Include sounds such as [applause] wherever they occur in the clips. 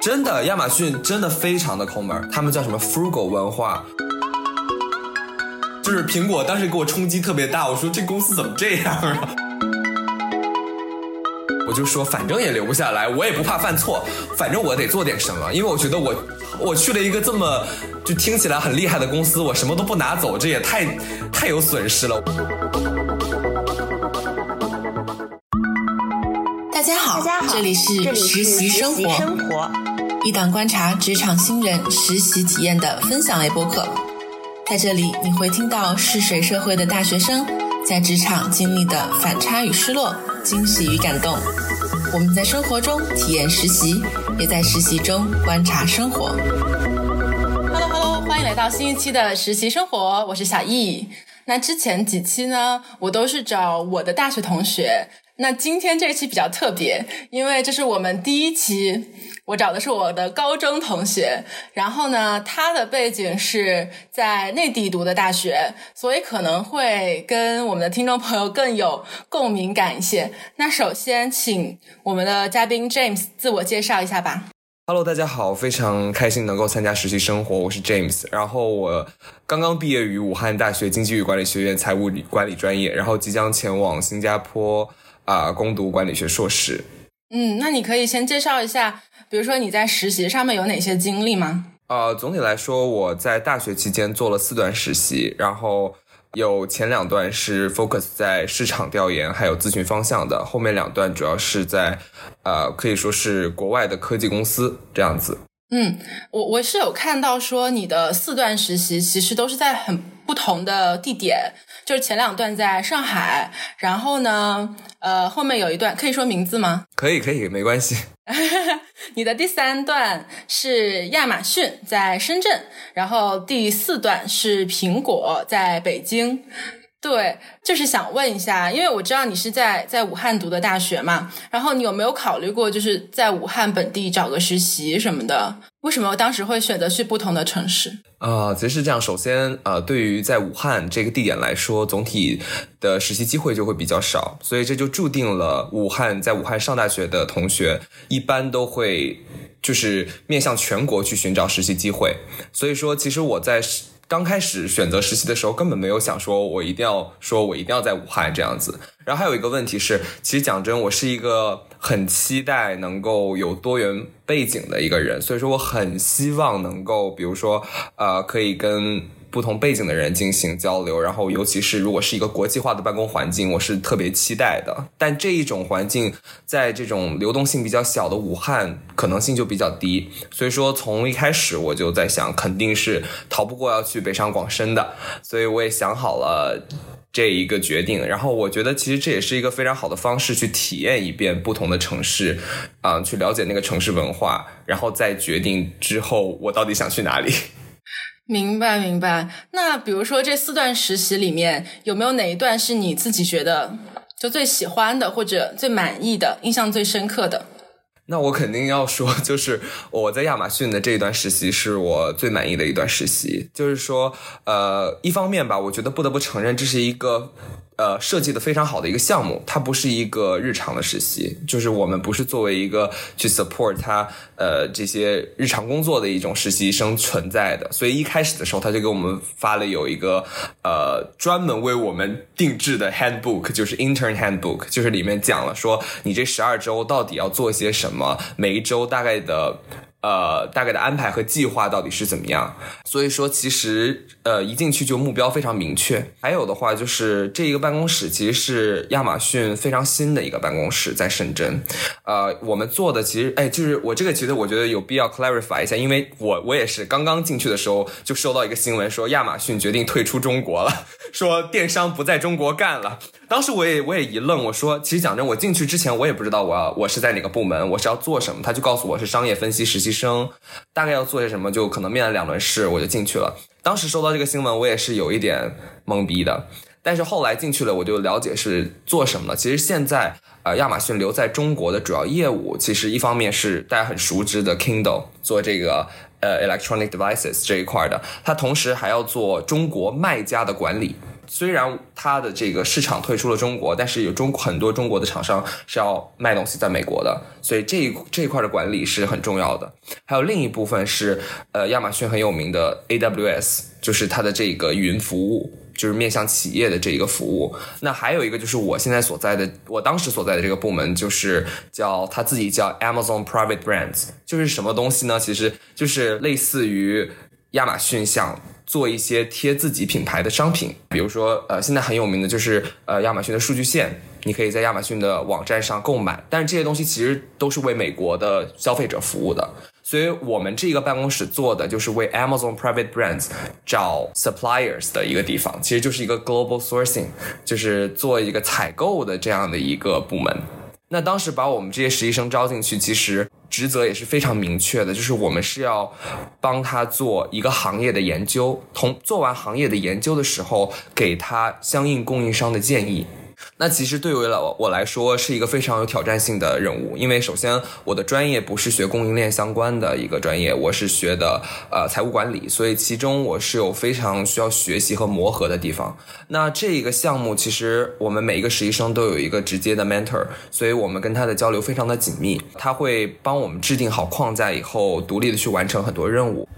真的，亚马逊真的非常的抠门，他们叫什么 frugal 文化。就是苹果当时给我冲击特别大，我说这公司怎么这样啊？我就说反正也留不下来，我也不怕犯错，反正我得做点什么，因为我觉得我我去了一个这么就听起来很厉害的公司，我什么都不拿走，这也太太有损失了。大家好，大家好，这里是实习生活，一档观察职场新人实习体验的分享类播客。在这里，你会听到试水社会的大学生在职场经历的反差与失落、惊喜与感动。我们在生活中体验实习，也在实习中观察生活。Hello Hello，欢迎来到新一期的实习生活，我是小易。那之前几期呢，我都是找我的大学同学。那今天这期比较特别，因为这是我们第一期，我找的是我的高中同学，然后呢，他的背景是在内地读的大学，所以可能会跟我们的听众朋友更有共鸣感一些。那首先，请我们的嘉宾 James 自我介绍一下吧。Hello，大家好，非常开心能够参加实习生活，我是 James，然后我刚刚毕业于武汉大学经济与管理学院财务管理专业，然后即将前往新加坡。啊，攻读管理学硕士。嗯，那你可以先介绍一下，比如说你在实习上面有哪些经历吗？呃，总体来说，我在大学期间做了四段实习，然后有前两段是 focus 在市场调研还有咨询方向的，后面两段主要是在呃，可以说是国外的科技公司这样子。嗯，我我是有看到说你的四段实习其实都是在很不同的地点。就是前两段在上海，然后呢，呃，后面有一段可以说名字吗？[laughs] 可以，可以，没关系。[laughs] 你的第三段是亚马逊在深圳，然后第四段是苹果在北京。对，就是想问一下，因为我知道你是在在武汉读的大学嘛，然后你有没有考虑过，就是在武汉本地找个实习什么的？为什么当时会选择去不同的城市？啊，其实是这样。首先，呃，对于在武汉这个地点来说，总体的实习机会就会比较少，所以这就注定了武汉在武汉上大学的同学一般都会就是面向全国去寻找实习机会。所以说，其实我在。刚开始选择实习的时候，根本没有想说我一定要说我一定要在武汉这样子。然后还有一个问题是，其实讲真，我是一个很期待能够有多元背景的一个人，所以说我很希望能够，比如说，呃，可以跟。不同背景的人进行交流，然后尤其是如果是一个国际化的办公环境，我是特别期待的。但这一种环境在这种流动性比较小的武汉，可能性就比较低。所以说，从一开始我就在想，肯定是逃不过要去北上广深的。所以我也想好了这一个决定。然后我觉得，其实这也是一个非常好的方式，去体验一遍不同的城市，啊，去了解那个城市文化，然后再决定之后我到底想去哪里。明白明白，那比如说这四段实习里面有没有哪一段是你自己觉得就最喜欢的，或者最满意的、印象最深刻的？那我肯定要说，就是我在亚马逊的这一段实习是我最满意的一段实习。就是说，呃，一方面吧，我觉得不得不承认这是一个。呃，设计的非常好的一个项目，它不是一个日常的实习，就是我们不是作为一个去 support 他呃这些日常工作的一种实习生存在的，所以一开始的时候他就给我们发了有一个呃专门为我们定制的 handbook，就是 intern handbook，就是里面讲了说你这十二周到底要做些什么，每一周大概的。呃，大概的安排和计划到底是怎么样？所以说，其实呃，一进去就目标非常明确。还有的话，就是这一个办公室其实是亚马逊非常新的一个办公室，在深圳。呃，我们做的其实，哎，就是我这个其实我觉得有必要 clarify 一下，因为我我也是刚刚进去的时候就收到一个新闻，说亚马逊决定退出中国了，[laughs] 说电商不在中国干了。当时我也我也一愣，我说，其实讲真，我进去之前我也不知道我要我是在哪个部门，我是要做什么。他就告诉我是商业分析实习。生大概要做些什么，就可能面了两轮试，我就进去了。当时收到这个新闻，我也是有一点懵逼的。但是后来进去了，我就了解是做什么了。其实现在，呃，亚马逊留在中国的主要业务，其实一方面是大家很熟知的 Kindle，做这个呃 electronic devices 这一块的。它同时还要做中国卖家的管理。虽然它的这个市场退出了中国，但是有中很多中国的厂商是要卖东西在美国的，所以这一这一块的管理是很重要的。还有另一部分是，呃，亚马逊很有名的 AWS，就是它的这个云服务。就是面向企业的这一个服务，那还有一个就是我现在所在的，我当时所在的这个部门，就是叫他自己叫 Amazon Private Brands，就是什么东西呢？其实就是类似于亚马逊想做一些贴自己品牌的商品，比如说呃，现在很有名的就是呃亚马逊的数据线，你可以在亚马逊的网站上购买，但是这些东西其实都是为美国的消费者服务的。所以我们这个办公室做的就是为 Amazon Private Brands 找 suppliers 的一个地方，其实就是一个 global sourcing，就是做一个采购的这样的一个部门。那当时把我们这些实习生招进去，其实职责也是非常明确的，就是我们是要帮他做一个行业的研究，同做完行业的研究的时候，给他相应供应商的建议。那其实对于了我来说是一个非常有挑战性的任务，因为首先我的专业不是学供应链相关的一个专业，我是学的呃财务管理，所以其中我是有非常需要学习和磨合的地方。那这一个项目其实我们每一个实习生都有一个直接的 mentor，所以我们跟他的交流非常的紧密，他会帮我们制定好框架以后，独立的去完成很多任务。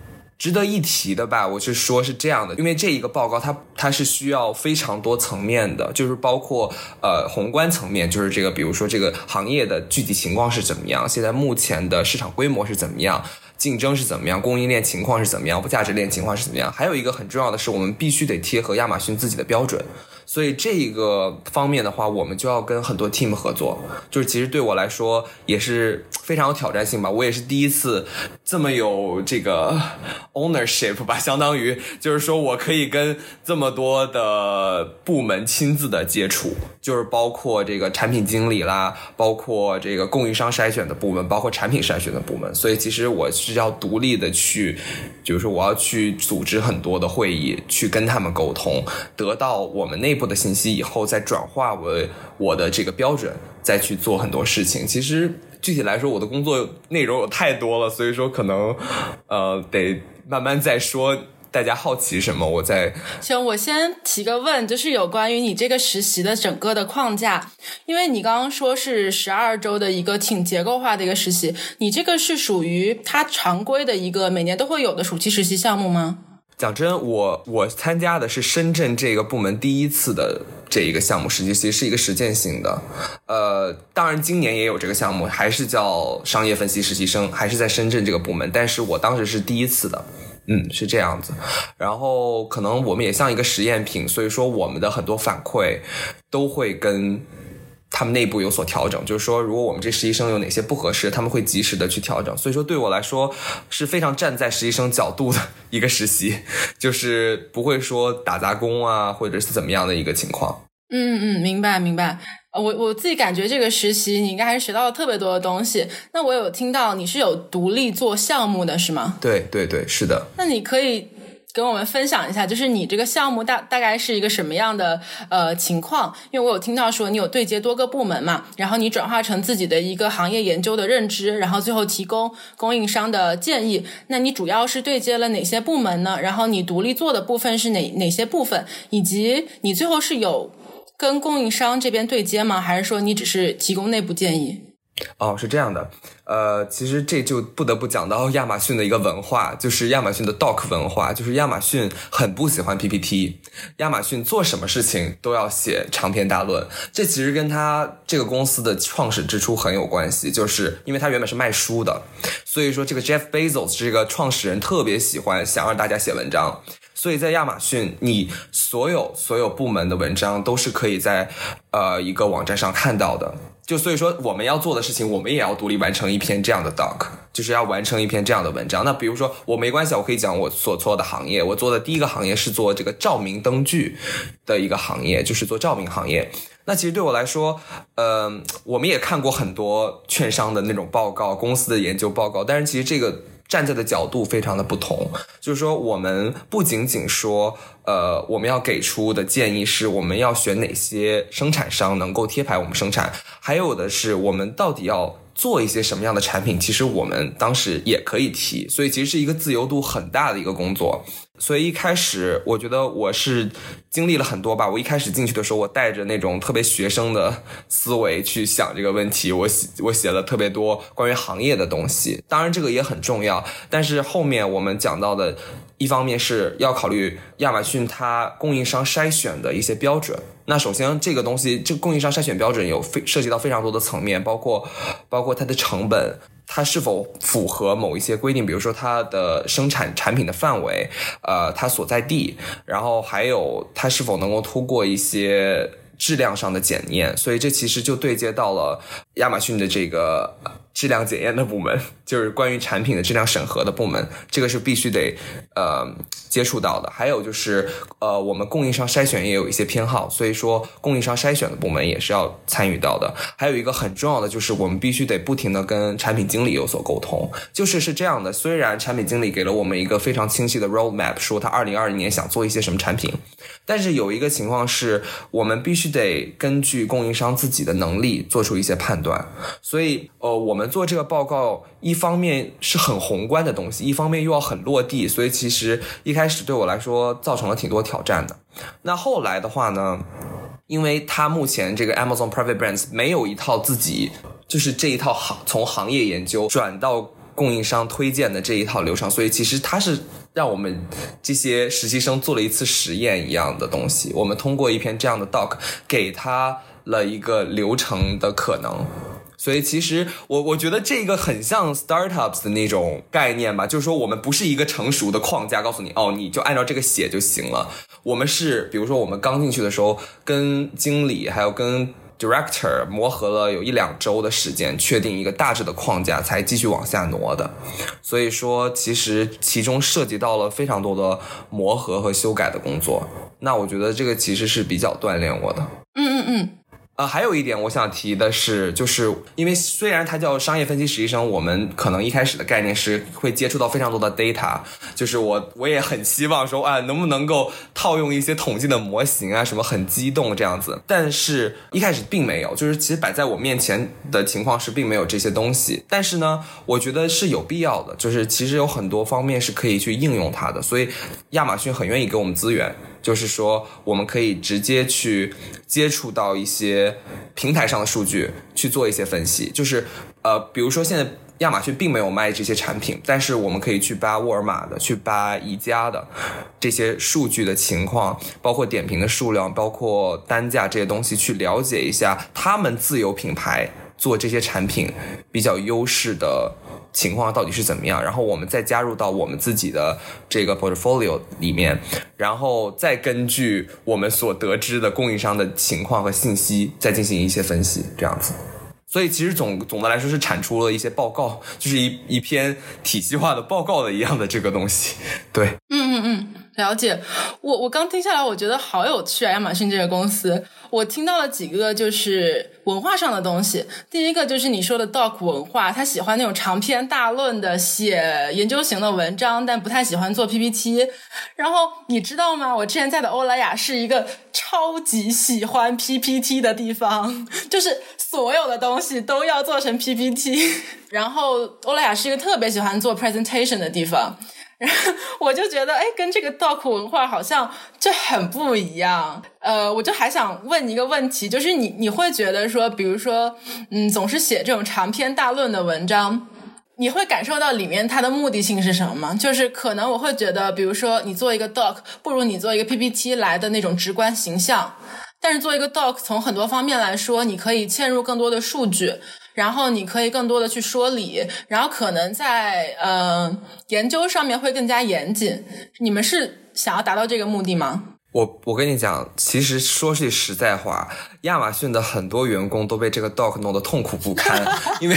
值得一提的吧，我是说是这样的，因为这一个报告它它是需要非常多层面的，就是包括呃宏观层面，就是这个比如说这个行业的具体情况是怎么样，现在目前的市场规模是怎么样，竞争是怎么样，供应链情况是怎么样，价值链情况是怎么样，还有一个很重要的是，我们必须得贴合亚马逊自己的标准。所以这个方面的话，我们就要跟很多 team 合作，就是其实对我来说也是非常有挑战性吧。我也是第一次这么有这个 ownership 吧，相当于就是说我可以跟这么多的部门亲自的接触，就是包括这个产品经理啦，包括这个供应商筛选的部门，包括产品筛选的部门。所以其实我是要独立的去，就是说我要去组织很多的会议，去跟他们沟通，得到我们内部。的信息以后再转化为我的这个标准，再去做很多事情。其实具体来说，我的工作内容有太多了，所以说可能呃得慢慢再说。大家好奇什么？我再行，我先提个问，就是有关于你这个实习的整个的框架，因为你刚刚说是十二周的一个挺结构化的一个实习，你这个是属于它常规的一个每年都会有的暑期实习项目吗？讲真，我我参加的是深圳这个部门第一次的这一个项目实习，其实是一个实践性的。呃，当然今年也有这个项目，还是叫商业分析实习生，还是在深圳这个部门，但是我当时是第一次的，嗯，是这样子。然后可能我们也像一个实验品，所以说我们的很多反馈都会跟。他们内部有所调整，就是说，如果我们这实习生有哪些不合适，他们会及时的去调整。所以说，对我来说是非常站在实习生角度的一个实习，就是不会说打杂工啊，或者是怎么样的一个情况。嗯嗯，明白明白。我我自己感觉这个实习你应该还是学到了特别多的东西。那我有听到你是有独立做项目的是吗？对对对，是的。那你可以。跟我们分享一下，就是你这个项目大大概是一个什么样的呃情况？因为我有听到说你有对接多个部门嘛，然后你转化成自己的一个行业研究的认知，然后最后提供供应商的建议。那你主要是对接了哪些部门呢？然后你独立做的部分是哪哪些部分？以及你最后是有跟供应商这边对接吗？还是说你只是提供内部建议？哦，是这样的，呃，其实这就不得不讲到亚马逊的一个文化，就是亚马逊的 Doc 文化，就是亚马逊很不喜欢 PPT，亚马逊做什么事情都要写长篇大论，这其实跟他这个公司的创始之初很有关系，就是因为他原本是卖书的，所以说这个 Jeff Bezos 这个创始人特别喜欢想让大家写文章，所以在亚马逊，你所有所有部门的文章都是可以在呃一个网站上看到的。就所以说，我们要做的事情，我们也要独立完成一篇这样的 doc，就是要完成一篇这样的文章。那比如说，我没关系，我可以讲我所做的行业。我做的第一个行业是做这个照明灯具的一个行业，就是做照明行业。那其实对我来说，嗯，我们也看过很多券商的那种报告、公司的研究报告，但是其实这个。站在的角度非常的不同，就是说，我们不仅仅说，呃，我们要给出的建议是我们要选哪些生产商能够贴牌我们生产，还有的是我们到底要做一些什么样的产品，其实我们当时也可以提，所以其实是一个自由度很大的一个工作。所以一开始我觉得我是经历了很多吧。我一开始进去的时候，我带着那种特别学生的思维去想这个问题，我写我写了特别多关于行业的东西。当然这个也很重要，但是后面我们讲到的，一方面是要考虑亚马逊它供应商筛选的一些标准。那首先这个东西，这个供应商筛选标准有非涉及到非常多的层面，包括包括它的成本。它是否符合某一些规定？比如说它的生产产品的范围，呃，它所在地，然后还有它是否能够通过一些质量上的检验。所以这其实就对接到了亚马逊的这个。质量检验的部门 [laughs] 就是关于产品的质量审核的部门，这个是必须得呃接触到的。还有就是呃，我们供应商筛选也有一些偏好，所以说供应商筛选的部门也是要参与到的。还有一个很重要的就是，我们必须得不停的跟产品经理有所沟通。就是是这样的，虽然产品经理给了我们一个非常清晰的 roadmap，说他二零二零年想做一些什么产品，但是有一个情况是我们必须得根据供应商自己的能力做出一些判断。所以呃，我们。们做这个报告，一方面是很宏观的东西，一方面又要很落地，所以其实一开始对我来说造成了挺多挑战的。那后来的话呢，因为他目前这个 Amazon Private Brands 没有一套自己就是这一套行从行业研究转到供应商推荐的这一套流程，所以其实他是让我们这些实习生做了一次实验一样的东西。我们通过一篇这样的 doc 给他了一个流程的可能。所以其实我我觉得这个很像 startups 的那种概念吧，就是说我们不是一个成熟的框架，告诉你哦，你就按照这个写就行了。我们是比如说我们刚进去的时候，跟经理还有跟 director 磨合了有一两周的时间，确定一个大致的框架，才继续往下挪的。所以说其实其中涉及到了非常多的磨合和修改的工作。那我觉得这个其实是比较锻炼我的。嗯嗯嗯。呃，还有一点我想提的是，就是因为虽然它叫商业分析实习生，我们可能一开始的概念是会接触到非常多的 data，就是我我也很希望说，啊，能不能够套用一些统计的模型啊，什么很激动这样子。但是一开始并没有，就是其实摆在我面前的情况是并没有这些东西。但是呢，我觉得是有必要的，就是其实有很多方面是可以去应用它的，所以亚马逊很愿意给我们资源。就是说，我们可以直接去接触到一些平台上的数据，去做一些分析。就是，呃，比如说现在亚马逊并没有卖这些产品，但是我们可以去扒沃尔玛的，去扒宜家的这些数据的情况，包括点评的数量，包括单价这些东西，去了解一下他们自有品牌做这些产品比较优势的。情况到底是怎么样？然后我们再加入到我们自己的这个 portfolio 里面，然后再根据我们所得知的供应商的情况和信息，再进行一些分析，这样子。所以其实总总的来说是产出了一些报告，就是一一篇体系化的报告的一样的这个东西。对，嗯嗯嗯。了解，我我刚听下来，我觉得好有趣啊！亚马逊这个公司，我听到了几个就是文化上的东西。第一个就是你说的 doc 文化，他喜欢那种长篇大论的写研究型的文章，但不太喜欢做 PPT。[laughs] 然后你知道吗？我之前在的欧莱雅是一个超级喜欢 PPT 的地方，就是所有的东西都要做成 PPT。[laughs] 然后欧莱雅是一个特别喜欢做 presentation 的地方。[laughs] 我就觉得，哎，跟这个 doc 文化好像就很不一样。呃，我就还想问一个问题，就是你你会觉得说，比如说，嗯，总是写这种长篇大论的文章，你会感受到里面它的目的性是什么吗？就是可能我会觉得，比如说你做一个 doc，不如你做一个 PPT 来的那种直观形象。但是做一个 doc，从很多方面来说，你可以嵌入更多的数据。然后你可以更多的去说理，然后可能在呃研究上面会更加严谨。你们是想要达到这个目的吗？我我跟你讲，其实说句实在话，亚马逊的很多员工都被这个 doc 弄得痛苦不堪，[laughs] 因为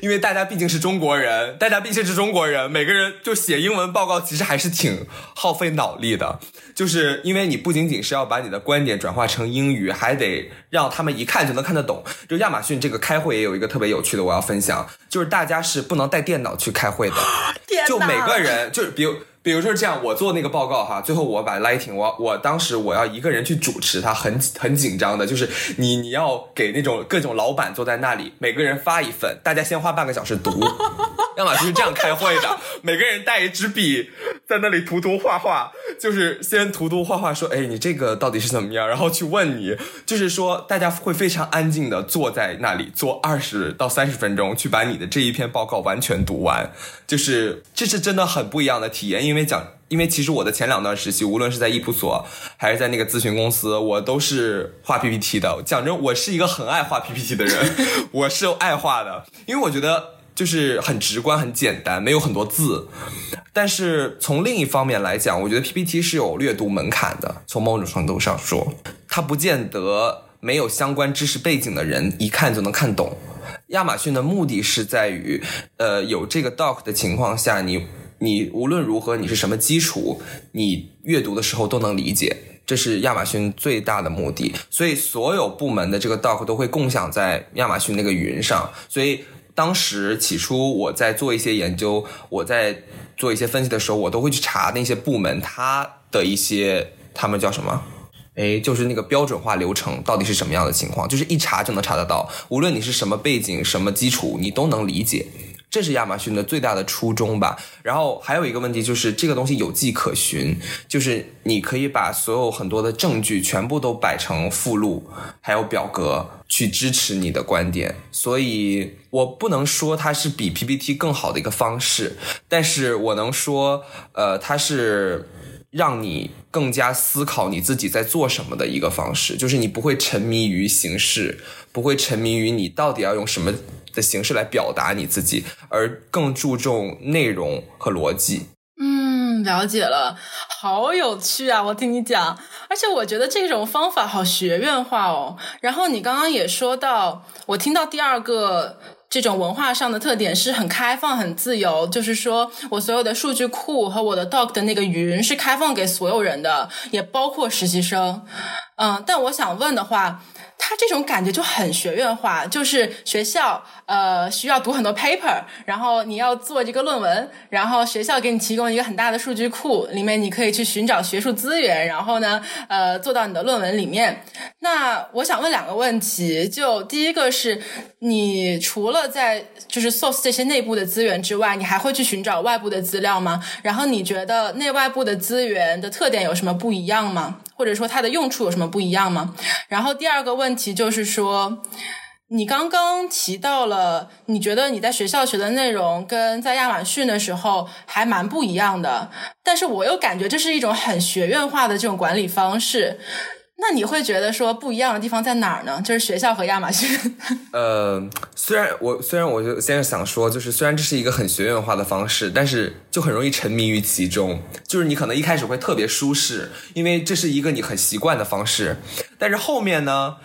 因为大家毕竟是中国人，大家毕竟是中国人，每个人就写英文报告，其实还是挺耗费脑力的。就是因为你不仅仅是要把你的观点转化成英语，还得让他们一看就能看得懂。就亚马逊这个开会也有一个特别有趣的，我要分享，就是大家是不能带电脑去开会的，就每个人就是比如。比如说是这样，我做那个报告哈，最后我把 lighting，我我当时我要一个人去主持，他很很紧张的，就是你你要给那种各种老板坐在那里，每个人发一份，大家先花半个小时读，要么就是这样开会的，每个人带一支笔在那里涂涂画画，就是先涂涂画画说，哎，你这个到底是怎么样？然后去问你，就是说大家会非常安静的坐在那里坐二十到三十分钟，去把你的这一篇报告完全读完，就是这是真的很不一样的体验，因为因为讲。因为其实我的前两段实习，无论是在易普所还是在那个咨询公司，我都是画 PPT 的。讲真，我是一个很爱画 PPT 的人，[laughs] 我是爱画的，因为我觉得就是很直观、很简单，没有很多字。但是从另一方面来讲，我觉得 PPT 是有阅读门槛的。从某种程度上说，它不见得没有相关知识背景的人一看就能看懂。亚马逊的目的是在于，呃，有这个 doc 的情况下，你。你无论如何，你是什么基础，你阅读的时候都能理解，这是亚马逊最大的目的。所以所有部门的这个 doc 都会共享在亚马逊那个云上。所以当时起初我在做一些研究，我在做一些分析的时候，我都会去查那些部门它的一些他们叫什么？哎，就是那个标准化流程到底是什么样的情况，就是一查就能查得到。无论你是什么背景、什么基础，你都能理解。这是亚马逊的最大的初衷吧。然后还有一个问题就是，这个东西有迹可循，就是你可以把所有很多的证据全部都摆成附录，还有表格去支持你的观点。所以我不能说它是比 PPT 更好的一个方式，但是我能说，呃，它是让你更加思考你自己在做什么的一个方式，就是你不会沉迷于形式，不会沉迷于你到底要用什么。的形式来表达你自己，而更注重内容和逻辑。嗯，了解了，好有趣啊！我听你讲，而且我觉得这种方法好学院化哦。然后你刚刚也说到，我听到第二个这种文化上的特点是很开放、很自由，就是说我所有的数据库和我的 doc 的那个云是开放给所有人的，也包括实习生。嗯，但我想问的话。他这种感觉就很学院化，就是学校呃需要读很多 paper，然后你要做这个论文，然后学校给你提供一个很大的数据库，里面你可以去寻找学术资源，然后呢呃做到你的论文里面。那我想问两个问题，就第一个是，你除了在就是 source 这些内部的资源之外，你还会去寻找外部的资料吗？然后你觉得内外部的资源的特点有什么不一样吗？或者说它的用处有什么不一样吗？然后第二个问题就是说，你刚刚提到了，你觉得你在学校学的内容跟在亚马逊的时候还蛮不一样的，但是我又感觉这是一种很学院化的这种管理方式。那你会觉得说不一样的地方在哪儿呢？就是学校和亚马逊。[laughs] 呃，虽然我虽然我就现在想说，就是虽然这是一个很学院化的方式，但是就很容易沉迷于其中。就是你可能一开始会特别舒适，因为这是一个你很习惯的方式。但是后面呢，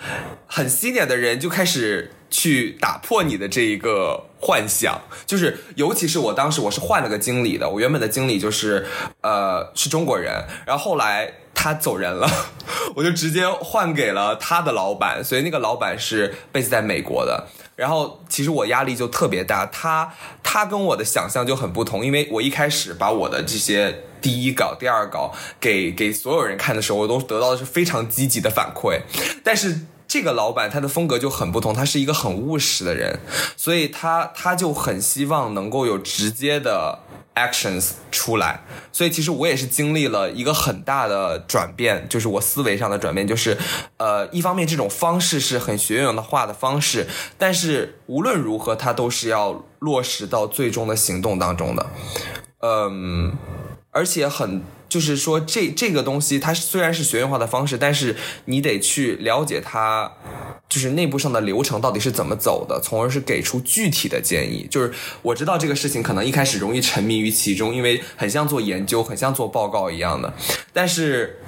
很心眼的人就开始去打破你的这一个幻想。就是尤其是我当时我是换了个经理的，我原本的经理就是呃是中国人，然后后来。他走人了，[laughs] 我就直接换给了他的老板，所以那个老板是 base 在美国的。然后其实我压力就特别大，他他跟我的想象就很不同，因为我一开始把我的这些第一稿、第二稿给给所有人看的时候，我都得到的是非常积极的反馈。但是这个老板他的风格就很不同，他是一个很务实的人，所以他他就很希望能够有直接的。actions 出来，所以其实我也是经历了一个很大的转变，就是我思维上的转变，就是呃，一方面这种方式是很学院的话的方式，但是无论如何，它都是要落实到最终的行动当中的，嗯，而且很就是说这这个东西，它虽然是学院化的方式，但是你得去了解它。就是内部上的流程到底是怎么走的，从而是给出具体的建议。就是我知道这个事情可能一开始容易沉迷于其中，因为很像做研究，很像做报告一样的。但是，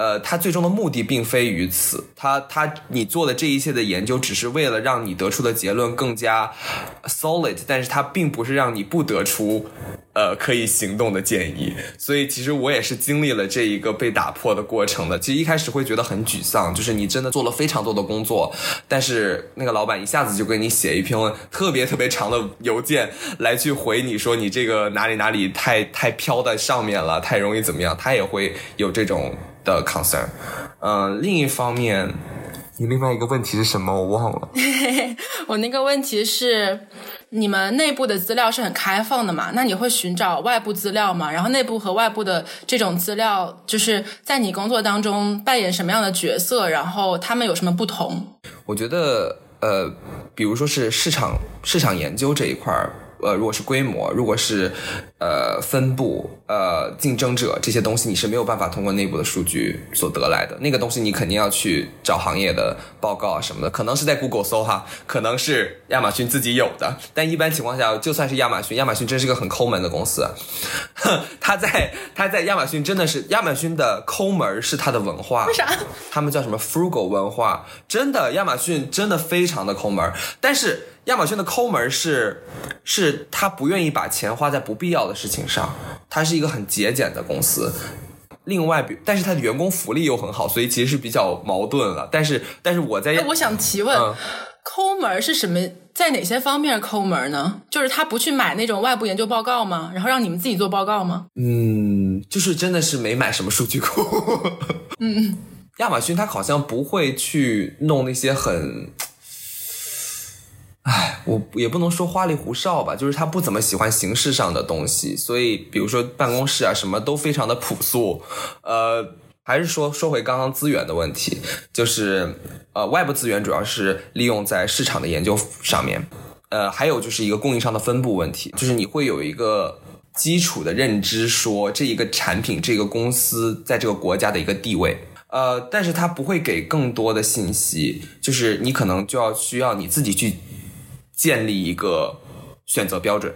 呃，他最终的目的并非于此。他他你做的这一切的研究，只是为了让你得出的结论更加 solid，但是它并不是让你不得出呃可以行动的建议。所以，其实我也是经历了这一个被打破的过程的。其实一开始会觉得很沮丧，就是你真的做了非常多的工作。但是那个老板一下子就给你写一篇特别特别长的邮件来去回你说你这个哪里哪里太太飘在上面了，太容易怎么样？他也会有这种的 concern。嗯，另一方面，你另外一个问题是什么？我忘了。[laughs] 我那个问题是，你们内部的资料是很开放的嘛？那你会寻找外部资料吗？然后内部和外部的这种资料，就是在你工作当中扮演什么样的角色？然后他们有什么不同？我觉得，呃，比如说是市场市场研究这一块儿。呃，如果是规模，如果是呃分布，呃竞争者这些东西，你是没有办法通过内部的数据所得来的。那个东西你肯定要去找行业的报告啊什么的，可能是在 Google 搜哈，可能是亚马逊自己有的。但一般情况下，就算是亚马逊，亚马逊真是个很抠门的公司。[laughs] 他在他在亚马逊真的是亚马逊的抠门是他的文化。为啥？他们叫什么 frugal 文化？真的，亚马逊真的非常的抠门，但是。亚马逊的抠门是，是他不愿意把钱花在不必要的事情上，它是一个很节俭的公司。另外，比但是它的员工福利又很好，所以其实是比较矛盾了。但是，但是我在，我想提问，抠门是什么？在哪些方面抠门呢？就是他不去买那种外部研究报告吗？然后让你们自己做报告吗？嗯，就是真的是没买什么数据库。嗯，亚马逊它好像不会去弄那些很。唉，我也不能说花里胡哨吧，就是他不怎么喜欢形式上的东西，所以比如说办公室啊，什么都非常的朴素。呃，还是说说回刚刚资源的问题，就是呃，外部资源主要是利用在市场的研究上面，呃，还有就是一个供应商的分布问题，就是你会有一个基础的认知，说这一个产品、这个公司在这个国家的一个地位。呃，但是它不会给更多的信息，就是你可能就要需要你自己去。建立一个选择标准，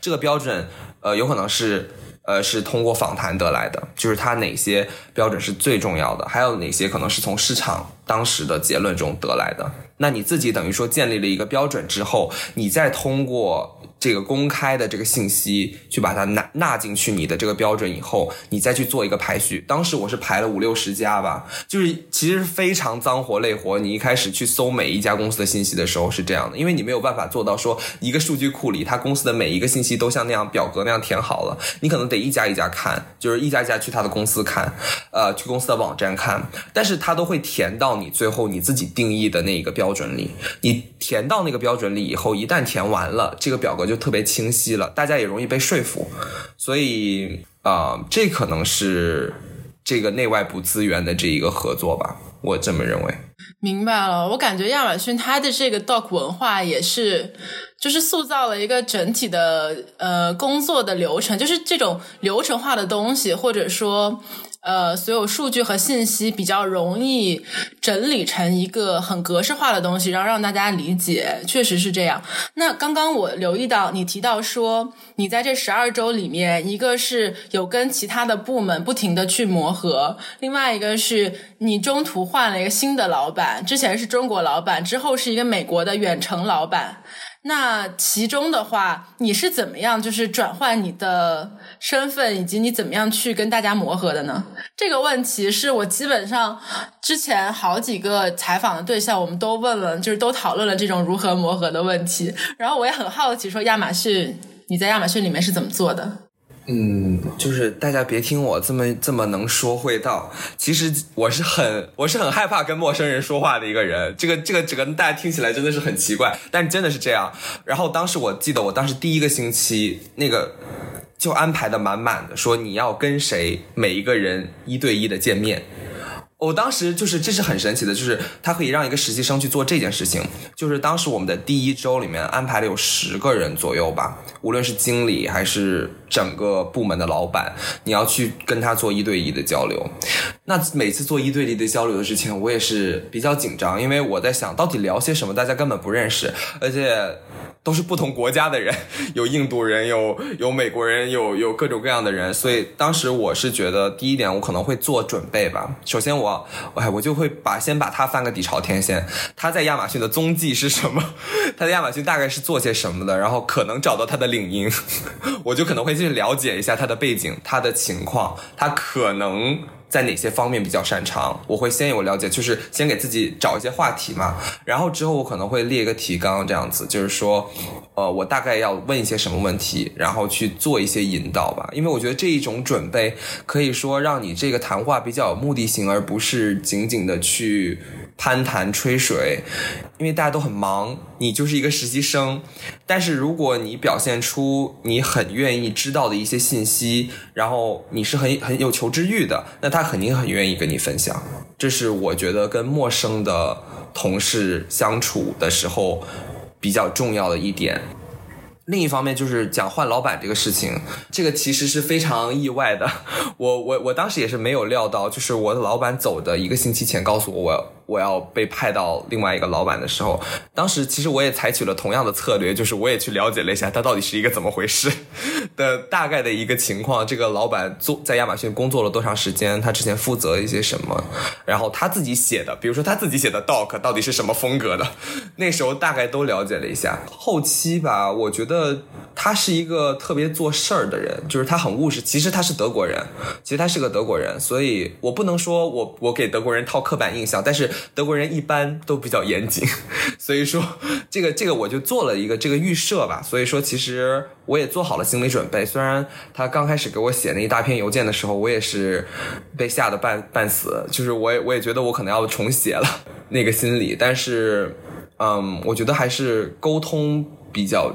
这个标准呃有可能是呃是通过访谈得来的，就是它哪些标准是最重要的，还有哪些可能是从市场当时的结论中得来的。那你自己等于说建立了一个标准之后，你再通过。这个公开的这个信息，去把它纳纳进去你的这个标准以后，你再去做一个排序。当时我是排了五六十家吧，就是其实非常脏活累活。你一开始去搜每一家公司的信息的时候是这样的，因为你没有办法做到说一个数据库里它公司的每一个信息都像那样表格那样填好了，你可能得一家一家看，就是一家一家去他的公司看，呃，去公司的网站看，但是它都会填到你最后你自己定义的那一个标准里。你填到那个标准里以后，一旦填完了，这个表格。就特别清晰了，大家也容易被说服，所以啊，这可能是这个内外部资源的这一个合作吧，我这么认为。明白了，我感觉亚马逊它的这个 doc 文化也是，就是塑造了一个整体的呃工作的流程，就是这种流程化的东西，或者说。呃，所有数据和信息比较容易整理成一个很格式化的东西，然后让大家理解，确实是这样。那刚刚我留意到你提到说，你在这十二周里面，一个是有跟其他的部门不停的去磨合，另外一个是你中途换了一个新的老板，之前是中国老板，之后是一个美国的远程老板。那其中的话，你是怎么样就是转换你的身份，以及你怎么样去跟大家磨合的呢？这个问题是我基本上之前好几个采访的对象，我们都问了，就是都讨论了这种如何磨合的问题。然后我也很好奇，说亚马逊，你在亚马逊里面是怎么做的？嗯，就是大家别听我这么这么能说会道，其实我是很我是很害怕跟陌生人说话的一个人。这个这个整个大家听起来真的是很奇怪，但真的是这样。然后当时我记得我当时第一个星期那个就安排的满满的，说你要跟谁每一个人一对一的见面。我当时就是这是很神奇的，就是他可以让一个实习生去做这件事情。就是当时我们的第一周里面安排了有十个人左右吧，无论是经理还是整个部门的老板，你要去跟他做一对一的交流。那每次做一对一的交流的之前，我也是比较紧张，因为我在想到底聊些什么，大家根本不认识，而且。都是不同国家的人，有印度人，有有美国人，有有各种各样的人，所以当时我是觉得第一点我可能会做准备吧。首先我，哎，我就会把 [laughs] 先把他翻个底朝天，先他在亚马逊的踪迹是什么，他在亚马逊大概是做些什么的，然后可能找到他的领英，[laughs] 我就可能会去了解一下他的背景，他的情况，他可能。在哪些方面比较擅长？我会先有了解，就是先给自己找一些话题嘛，然后之后我可能会列一个提纲，这样子，就是说，呃，我大概要问一些什么问题，然后去做一些引导吧。因为我觉得这一种准备可以说让你这个谈话比较有目的性，而不是仅仅的去攀谈吹水，因为大家都很忙，你就是一个实习生。但是如果你表现出你很愿意知道的一些信息，然后你是很很有求知欲的，那他肯定很愿意跟你分享。这是我觉得跟陌生的同事相处的时候比较重要的一点。另一方面就是讲换老板这个事情，这个其实是非常意外的。[laughs] 我我我当时也是没有料到，就是我的老板走的一个星期前告诉我，我我要被派到另外一个老板的时候，当时其实我也采取了同样的策略，就是我也去了解了一下他到底是一个怎么回事 [laughs] 的大概的一个情况。这个老板做在亚马逊工作了多长时间？他之前负责一些什么？然后他自己写的，比如说他自己写的 doc 到底是什么风格的？[laughs] 那时候大概都了解了一下。后期吧，我觉得他是一个特别做事儿的人，就是他很务实。其实他是德国人，其实他是个德国人，所以我不能说我我给德国人套刻板印象，但是。德国人一般都比较严谨，[laughs] 所以说这个这个我就做了一个这个预设吧。所以说其实我也做好了心理准备。虽然他刚开始给我写那一大篇邮件的时候，我也是被吓得半半死，就是我也我也觉得我可能要重写了 [laughs] 那个心理。但是，嗯，我觉得还是沟通比较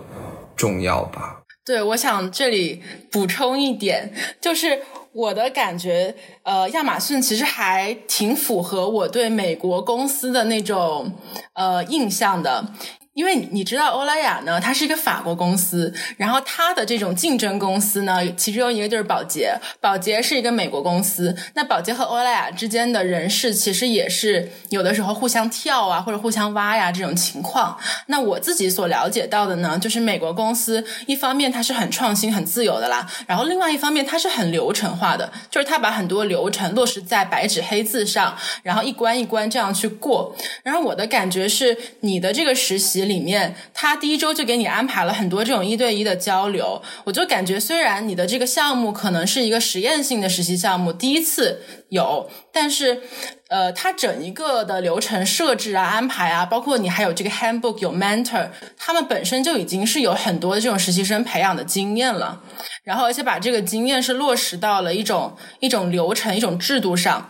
重要吧。对，我想这里补充一点，就是。我的感觉，呃，亚马逊其实还挺符合我对美国公司的那种呃印象的。因为你知道欧莱雅呢，它是一个法国公司，然后它的这种竞争公司呢，其中一个就是宝洁，宝洁是一个美国公司。那宝洁和欧莱雅之间的人事其实也是有的时候互相跳啊，或者互相挖呀这种情况。那我自己所了解到的呢，就是美国公司一方面它是很创新、很自由的啦，然后另外一方面它是很流程化的，就是它把很多流程落实在白纸黑字上，然后一关一关这样去过。然后我的感觉是，你的这个实习。里面，他第一周就给你安排了很多这种一对一的交流，我就感觉虽然你的这个项目可能是一个实验性的实习项目，第一次有，但是，呃，它整一个的流程设置啊、安排啊，包括你还有这个 handbook 有 mentor，他们本身就已经是有很多的这种实习生培养的经验了，然后而且把这个经验是落实到了一种一种流程、一种制度上，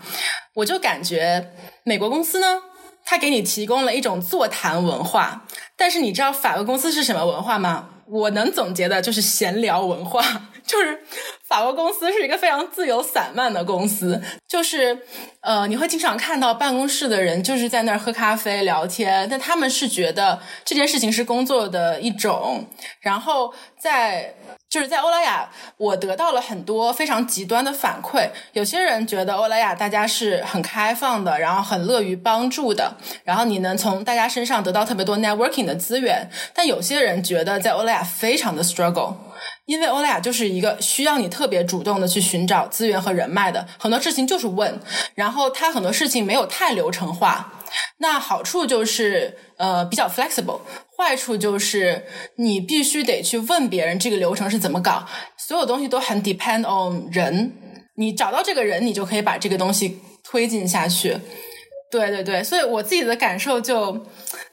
我就感觉美国公司呢。他给你提供了一种座谈文化，但是你知道法国公司是什么文化吗？我能总结的就是闲聊文化，[laughs] 就是法国公司是一个非常自由散漫的公司，就是呃，你会经常看到办公室的人就是在那儿喝咖啡聊天，但他们是觉得这件事情是工作的一种，然后在。就是在欧莱雅，我得到了很多非常极端的反馈。有些人觉得欧莱雅大家是很开放的，然后很乐于帮助的，然后你能从大家身上得到特别多 networking 的资源。但有些人觉得在欧莱雅非常的 struggle，因为欧莱雅就是一个需要你特别主动的去寻找资源和人脉的，很多事情就是问，然后它很多事情没有太流程化。那好处就是呃比较 flexible。坏处就是你必须得去问别人这个流程是怎么搞，所有东西都很 depend on 人。你找到这个人，你就可以把这个东西推进下去。对对对，所以我自己的感受就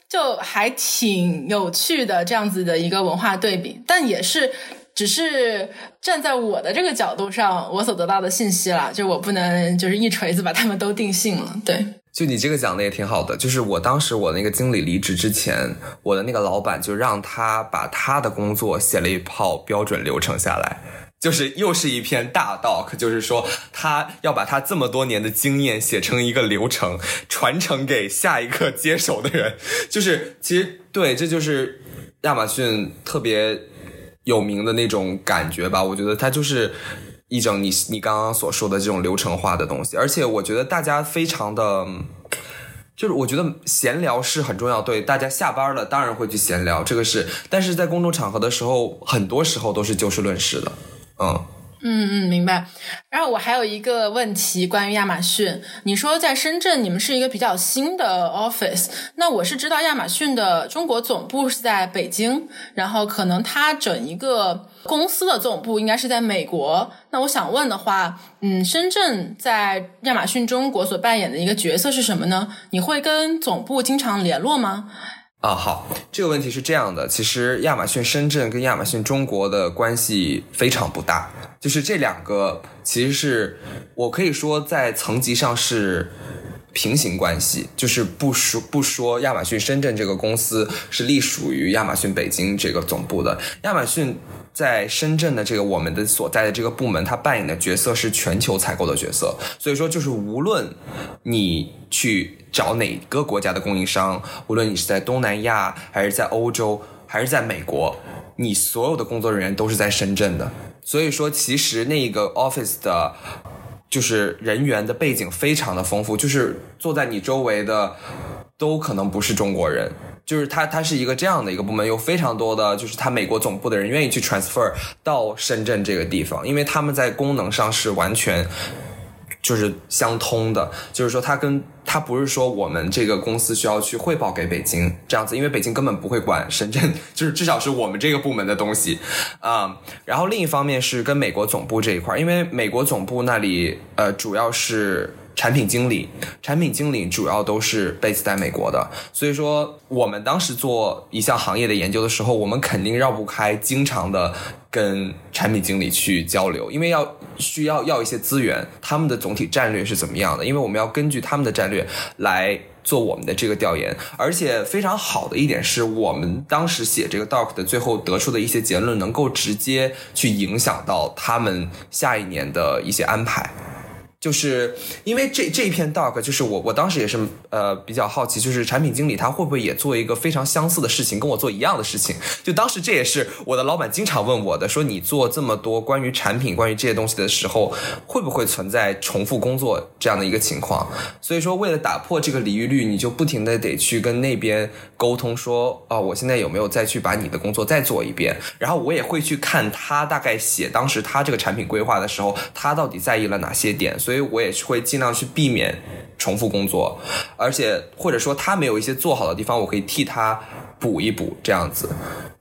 就还挺有趣的，这样子的一个文化对比，但也是只是站在我的这个角度上，我所得到的信息啦，就我不能就是一锤子把他们都定性了，对。就你这个讲的也挺好的，就是我当时我那个经理离职之前，我的那个老板就让他把他的工作写了一套标准流程下来，就是又是一篇大 doc，就是说他要把他这么多年的经验写成一个流程，传承给下一个接手的人。就是其实对，这就是亚马逊特别有名的那种感觉吧。我觉得他就是。一整你你刚刚所说的这种流程化的东西，而且我觉得大家非常的，就是我觉得闲聊是很重要。对，大家下班了当然会去闲聊，这个是，但是在公众场合的时候，很多时候都是就事论事的，嗯。嗯嗯，明白。然后我还有一个问题，关于亚马逊。你说在深圳，你们是一个比较新的 office。那我是知道亚马逊的中国总部是在北京，然后可能它整一个公司的总部应该是在美国。那我想问的话，嗯，深圳在亚马逊中国所扮演的一个角色是什么呢？你会跟总部经常联络吗？啊，好，这个问题是这样的，其实亚马逊深圳跟亚马逊中国的关系非常不大，就是这两个其实是我可以说在层级上是平行关系，就是不说不说亚马逊深圳这个公司是隶属于亚马逊北京这个总部的，亚马逊在深圳的这个我们的所在的这个部门，它扮演的角色是全球采购的角色，所以说就是无论你去找哪个国家的供应商，无论你是在东南亚还是在欧洲还是在美国，你所有的工作人员都是在深圳的，所以说其实那个 office 的。就是人员的背景非常的丰富，就是坐在你周围的都可能不是中国人，就是它它是一个这样的一个部门，有非常多的就是它美国总部的人愿意去 transfer 到深圳这个地方，因为他们在功能上是完全。就是相通的，就是说，它跟它不是说我们这个公司需要去汇报给北京这样子，因为北京根本不会管深圳，就是至少是我们这个部门的东西啊。[laughs] 然后另一方面是跟美国总部这一块，因为美国总部那里呃主要是。产品经理，产品经理主要都是 base 在美国的，所以说我们当时做一项行业的研究的时候，我们肯定绕不开经常的跟产品经理去交流，因为要需要要一些资源，他们的总体战略是怎么样的？因为我们要根据他们的战略来做我们的这个调研，而且非常好的一点是我们当时写这个 doc 的最后得出的一些结论，能够直接去影响到他们下一年的一些安排。就是因为这这一篇 doc，就是我我当时也是呃比较好奇，就是产品经理他会不会也做一个非常相似的事情，跟我做一样的事情？就当时这也是我的老板经常问我的，说你做这么多关于产品、关于这些东西的时候，会不会存在重复工作这样的一个情况？所以说，为了打破这个离域率，你就不停的得去跟那边沟通，说啊，我现在有没有再去把你的工作再做一遍？然后我也会去看他大概写当时他这个产品规划的时候，他到底在意了哪些点？所以。所以我也会尽量去避免重复工作，而且或者说他没有一些做好的地方，我可以替他补一补，这样子。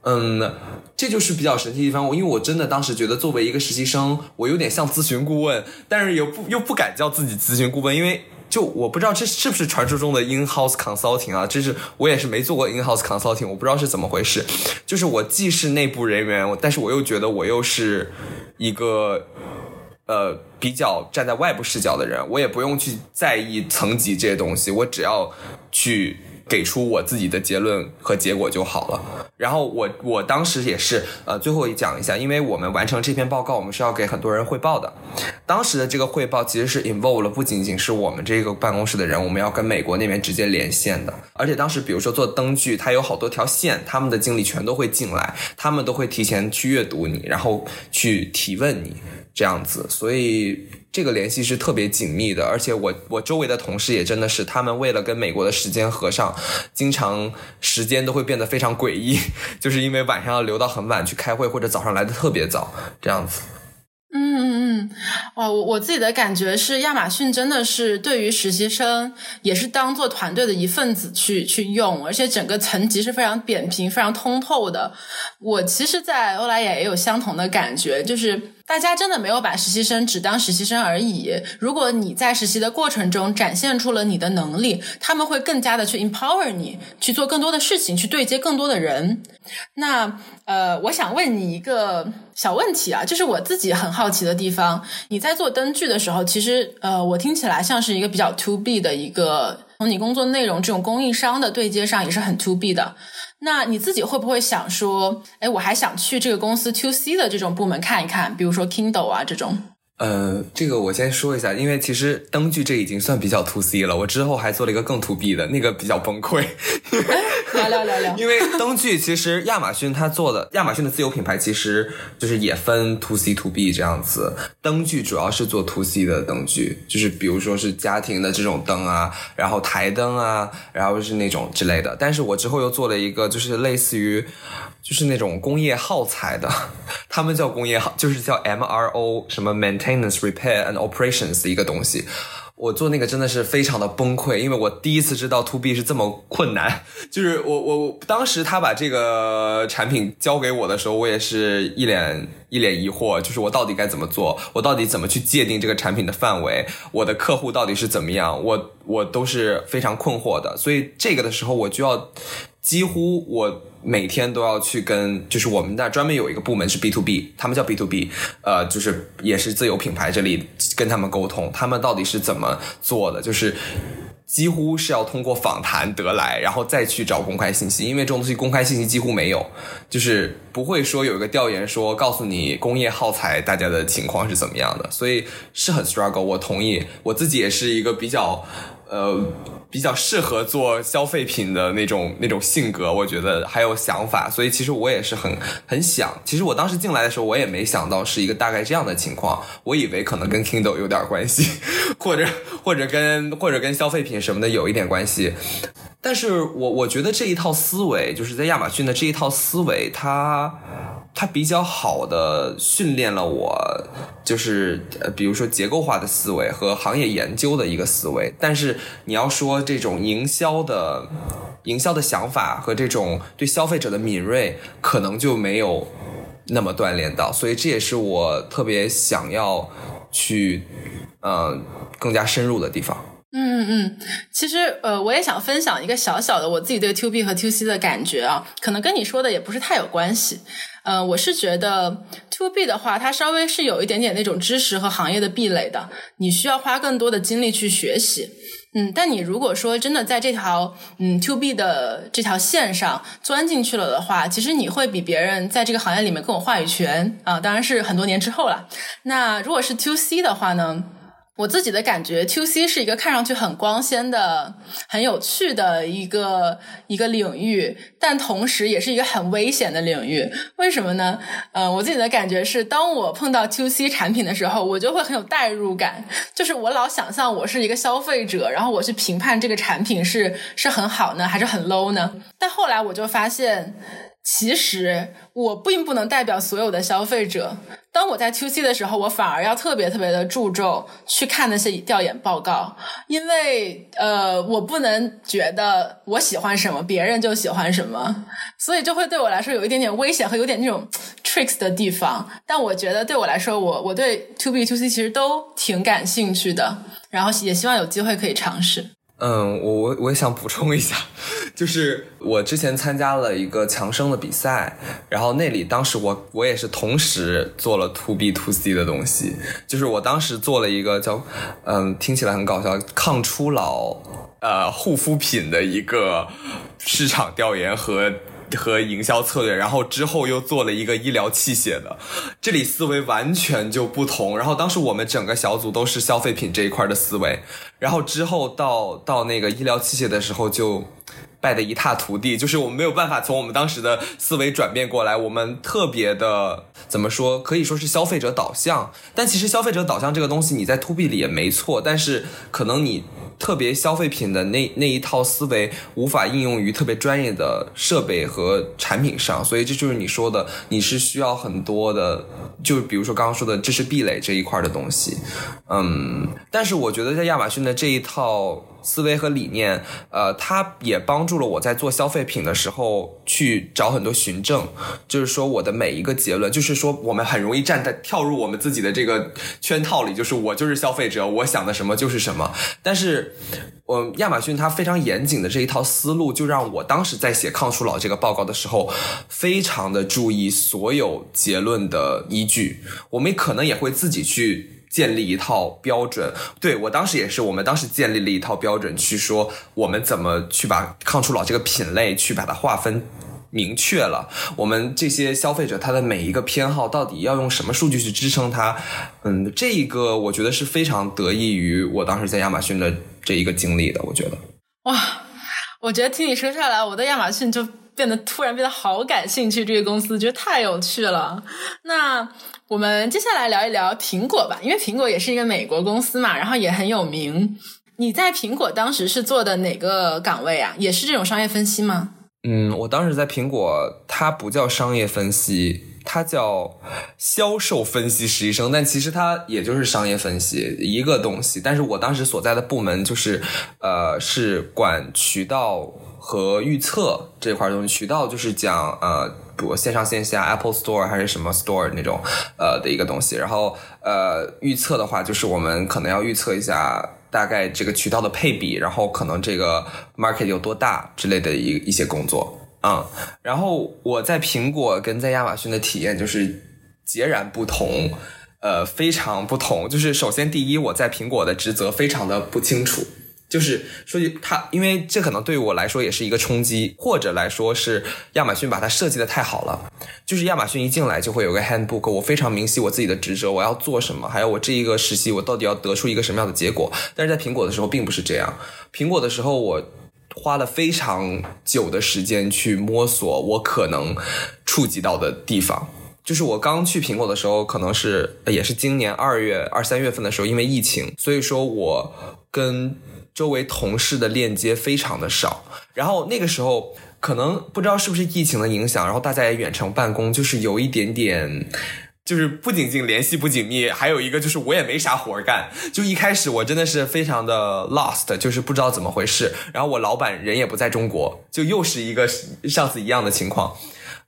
嗯，这就是比较神奇的地方。我因为我真的当时觉得作为一个实习生，我有点像咨询顾问，但是又不又不敢叫自己咨询顾问，因为就我不知道这是不是传说中的 in house consulting 啊？这是我也是没做过 in house consulting，我不知道是怎么回事。就是我既是内部人员，但是我又觉得我又是一个。呃，比较站在外部视角的人，我也不用去在意层级这些东西，我只要去给出我自己的结论和结果就好了。然后我我当时也是，呃，最后讲一下，因为我们完成这篇报告，我们是要给很多人汇报的。当时的这个汇报其实是 involve 了不仅仅是我们这个办公室的人，我们要跟美国那边直接连线的。而且当时，比如说做灯具，它有好多条线，他们的经理全都会进来，他们都会提前去阅读你，然后去提问你。这样子，所以这个联系是特别紧密的，而且我我周围的同事也真的是，他们为了跟美国的时间合上，经常时间都会变得非常诡异，[laughs] 就是因为晚上要留到很晚去开会，或者早上来的特别早，这样子。嗯嗯嗯，哇，我我自己的感觉是，亚马逊真的是对于实习生也是当做团队的一份子去去用，而且整个层级是非常扁平、非常通透的。我其实，在欧莱雅也有相同的感觉，就是。大家真的没有把实习生只当实习生而已。如果你在实习的过程中展现出了你的能力，他们会更加的去 empower 你去做更多的事情，去对接更多的人。那呃，我想问你一个小问题啊，就是我自己很好奇的地方。你在做灯具的时候，其实呃，我听起来像是一个比较 to B 的一个，从你工作内容这种供应商的对接上也是很 to B 的。那你自己会不会想说，哎，我还想去这个公司 to C 的这种部门看一看，比如说 Kindle 啊这种？呃，这个我先说一下，因为其实灯具这已经算比较 to C 了。我之后还做了一个更 to B 的，那个比较崩溃。聊聊聊聊。[laughs] 因为灯具其实亚马逊它做的，亚马逊的自有品牌其实就是也分 to C to B 这样子。灯具主要是做 to C 的灯具，就是比如说是家庭的这种灯啊，然后台灯啊，然后是那种之类的。但是我之后又做了一个，就是类似于。就是那种工业耗材的，[laughs] 他们叫工业耗，就是叫 MRO 什么 Maintenance Repair and Operations 的一个东西。我做那个真的是非常的崩溃，因为我第一次知道 To B 是这么困难。[laughs] 就是我我当时他把这个产品交给我的时候，我也是一脸一脸疑惑，就是我到底该怎么做，我到底怎么去界定这个产品的范围，我的客户到底是怎么样，我我都是非常困惑的。所以这个的时候，我就要几乎我。每天都要去跟，就是我们那专门有一个部门是 B to B，他们叫 B to B，呃，就是也是自有品牌这里跟他们沟通，他们到底是怎么做的，就是。几乎是要通过访谈得来，然后再去找公开信息，因为这种东西公开信息几乎没有，就是不会说有一个调研说告诉你工业耗材大家的情况是怎么样的，所以是很 struggle。我同意，我自己也是一个比较。呃，比较适合做消费品的那种那种性格，我觉得还有想法，所以其实我也是很很想。其实我当时进来的时候，我也没想到是一个大概这样的情况，我以为可能跟 Kindle 有点关系，[laughs] 或者或者跟或者跟消费品什么的有一点关系。但是我我觉得这一套思维，就是在亚马逊的这一套思维，它它比较好的训练了我，就是呃，比如说结构化的思维和行业研究的一个思维。但是你要说这种营销的营销的想法和这种对消费者的敏锐，可能就没有那么锻炼到。所以这也是我特别想要去嗯更加深入的地方。嗯嗯嗯，其实呃，我也想分享一个小小的我自己对 To B 和 To C 的感觉啊，可能跟你说的也不是太有关系。呃，我是觉得 To B 的话，它稍微是有一点点那种知识和行业的壁垒的，你需要花更多的精力去学习。嗯，但你如果说真的在这条嗯 To B 的这条线上钻进去了的话，其实你会比别人在这个行业里面更有话语权啊。当然是很多年之后了。那如果是 To C 的话呢？我自己的感觉，To C 是一个看上去很光鲜的、很有趣的一个一个领域，但同时也是一个很危险的领域。为什么呢？呃，我自己的感觉是，当我碰到 To C 产品的时候，我就会很有代入感，就是我老想象我是一个消费者，然后我去评判这个产品是是很好呢，还是很 low 呢？但后来我就发现。其实我并不能代表所有的消费者。当我在 To C 的时候，我反而要特别特别的注重去看那些调研报告，因为呃，我不能觉得我喜欢什么，别人就喜欢什么，所以就会对我来说有一点点危险和有点那种 tricks 的地方。但我觉得对我来说，我我对 To B To C 其实都挺感兴趣的，然后也希望有机会可以尝试。嗯，我我我也想补充一下，[laughs] 就是我之前参加了一个强生的比赛，然后那里当时我我也是同时做了 to B to C 的东西，就是我当时做了一个叫嗯听起来很搞笑抗初老呃护肤品的一个市场调研和。和营销策略，然后之后又做了一个医疗器械的，这里思维完全就不同。然后当时我们整个小组都是消费品这一块的思维，然后之后到到那个医疗器械的时候就败得一塌涂地，就是我们没有办法从我们当时的思维转变过来。我们特别的怎么说，可以说是消费者导向，但其实消费者导向这个东西你在 To B 里也没错，但是可能你。特别消费品的那那一套思维无法应用于特别专业的设备和产品上，所以这就是你说的，你是需要很多的，就比如说刚刚说的知识壁垒这一块的东西，嗯，但是我觉得在亚马逊的这一套。思维和理念，呃，它也帮助了我在做消费品的时候去找很多循证，就是说我的每一个结论，就是说我们很容易站在跳入我们自己的这个圈套里，就是我就是消费者，我想的什么就是什么。但是，我亚马逊它非常严谨的这一套思路，就让我当时在写抗初老这个报告的时候，非常的注意所有结论的依据。我们可能也会自己去。建立一套标准，对我当时也是，我们当时建立了一套标准，去说我们怎么去把抗初老这个品类去把它划分明确了。我们这些消费者他的每一个偏好到底要用什么数据去支撑它？嗯，这一个我觉得是非常得益于我当时在亚马逊的这一个经历的。我觉得，哇，我觉得听你说下来，我对亚马逊就变得突然变得好感兴趣，这个公司觉得太有趣了。那。我们接下来聊一聊苹果吧，因为苹果也是一个美国公司嘛，然后也很有名。你在苹果当时是做的哪个岗位啊？也是这种商业分析吗？嗯，我当时在苹果，它不叫商业分析，它叫销售分析实习生，但其实它也就是商业分析一个东西。但是我当时所在的部门就是，呃，是管渠道和预测这块东西。渠道就是讲呃。比如线上线下 Apple Store 还是什么 Store 那种呃的一个东西，然后呃预测的话，就是我们可能要预测一下大概这个渠道的配比，然后可能这个 market 有多大之类的一一些工作啊。然后我在苹果跟在亚马逊的体验就是截然不同，呃非常不同。就是首先第一，我在苹果的职责非常的不清楚。就是说句他，因为这可能对于我来说也是一个冲击，或者来说是亚马逊把它设计的太好了。就是亚马逊一进来就会有个 handbook，我非常明晰我自己的职责，我要做什么，还有我这一个实习我到底要得出一个什么样的结果。但是在苹果的时候并不是这样，苹果的时候我花了非常久的时间去摸索我可能触及到的地方。就是我刚去苹果的时候，可能是也是今年二月二三月份的时候，因为疫情，所以说我跟周围同事的链接非常的少，然后那个时候可能不知道是不是疫情的影响，然后大家也远程办公，就是有一点点，就是不仅仅联系不紧密，还有一个就是我也没啥活干，就一开始我真的是非常的 lost，就是不知道怎么回事，然后我老板人也不在中国，就又是一个上次一样的情况。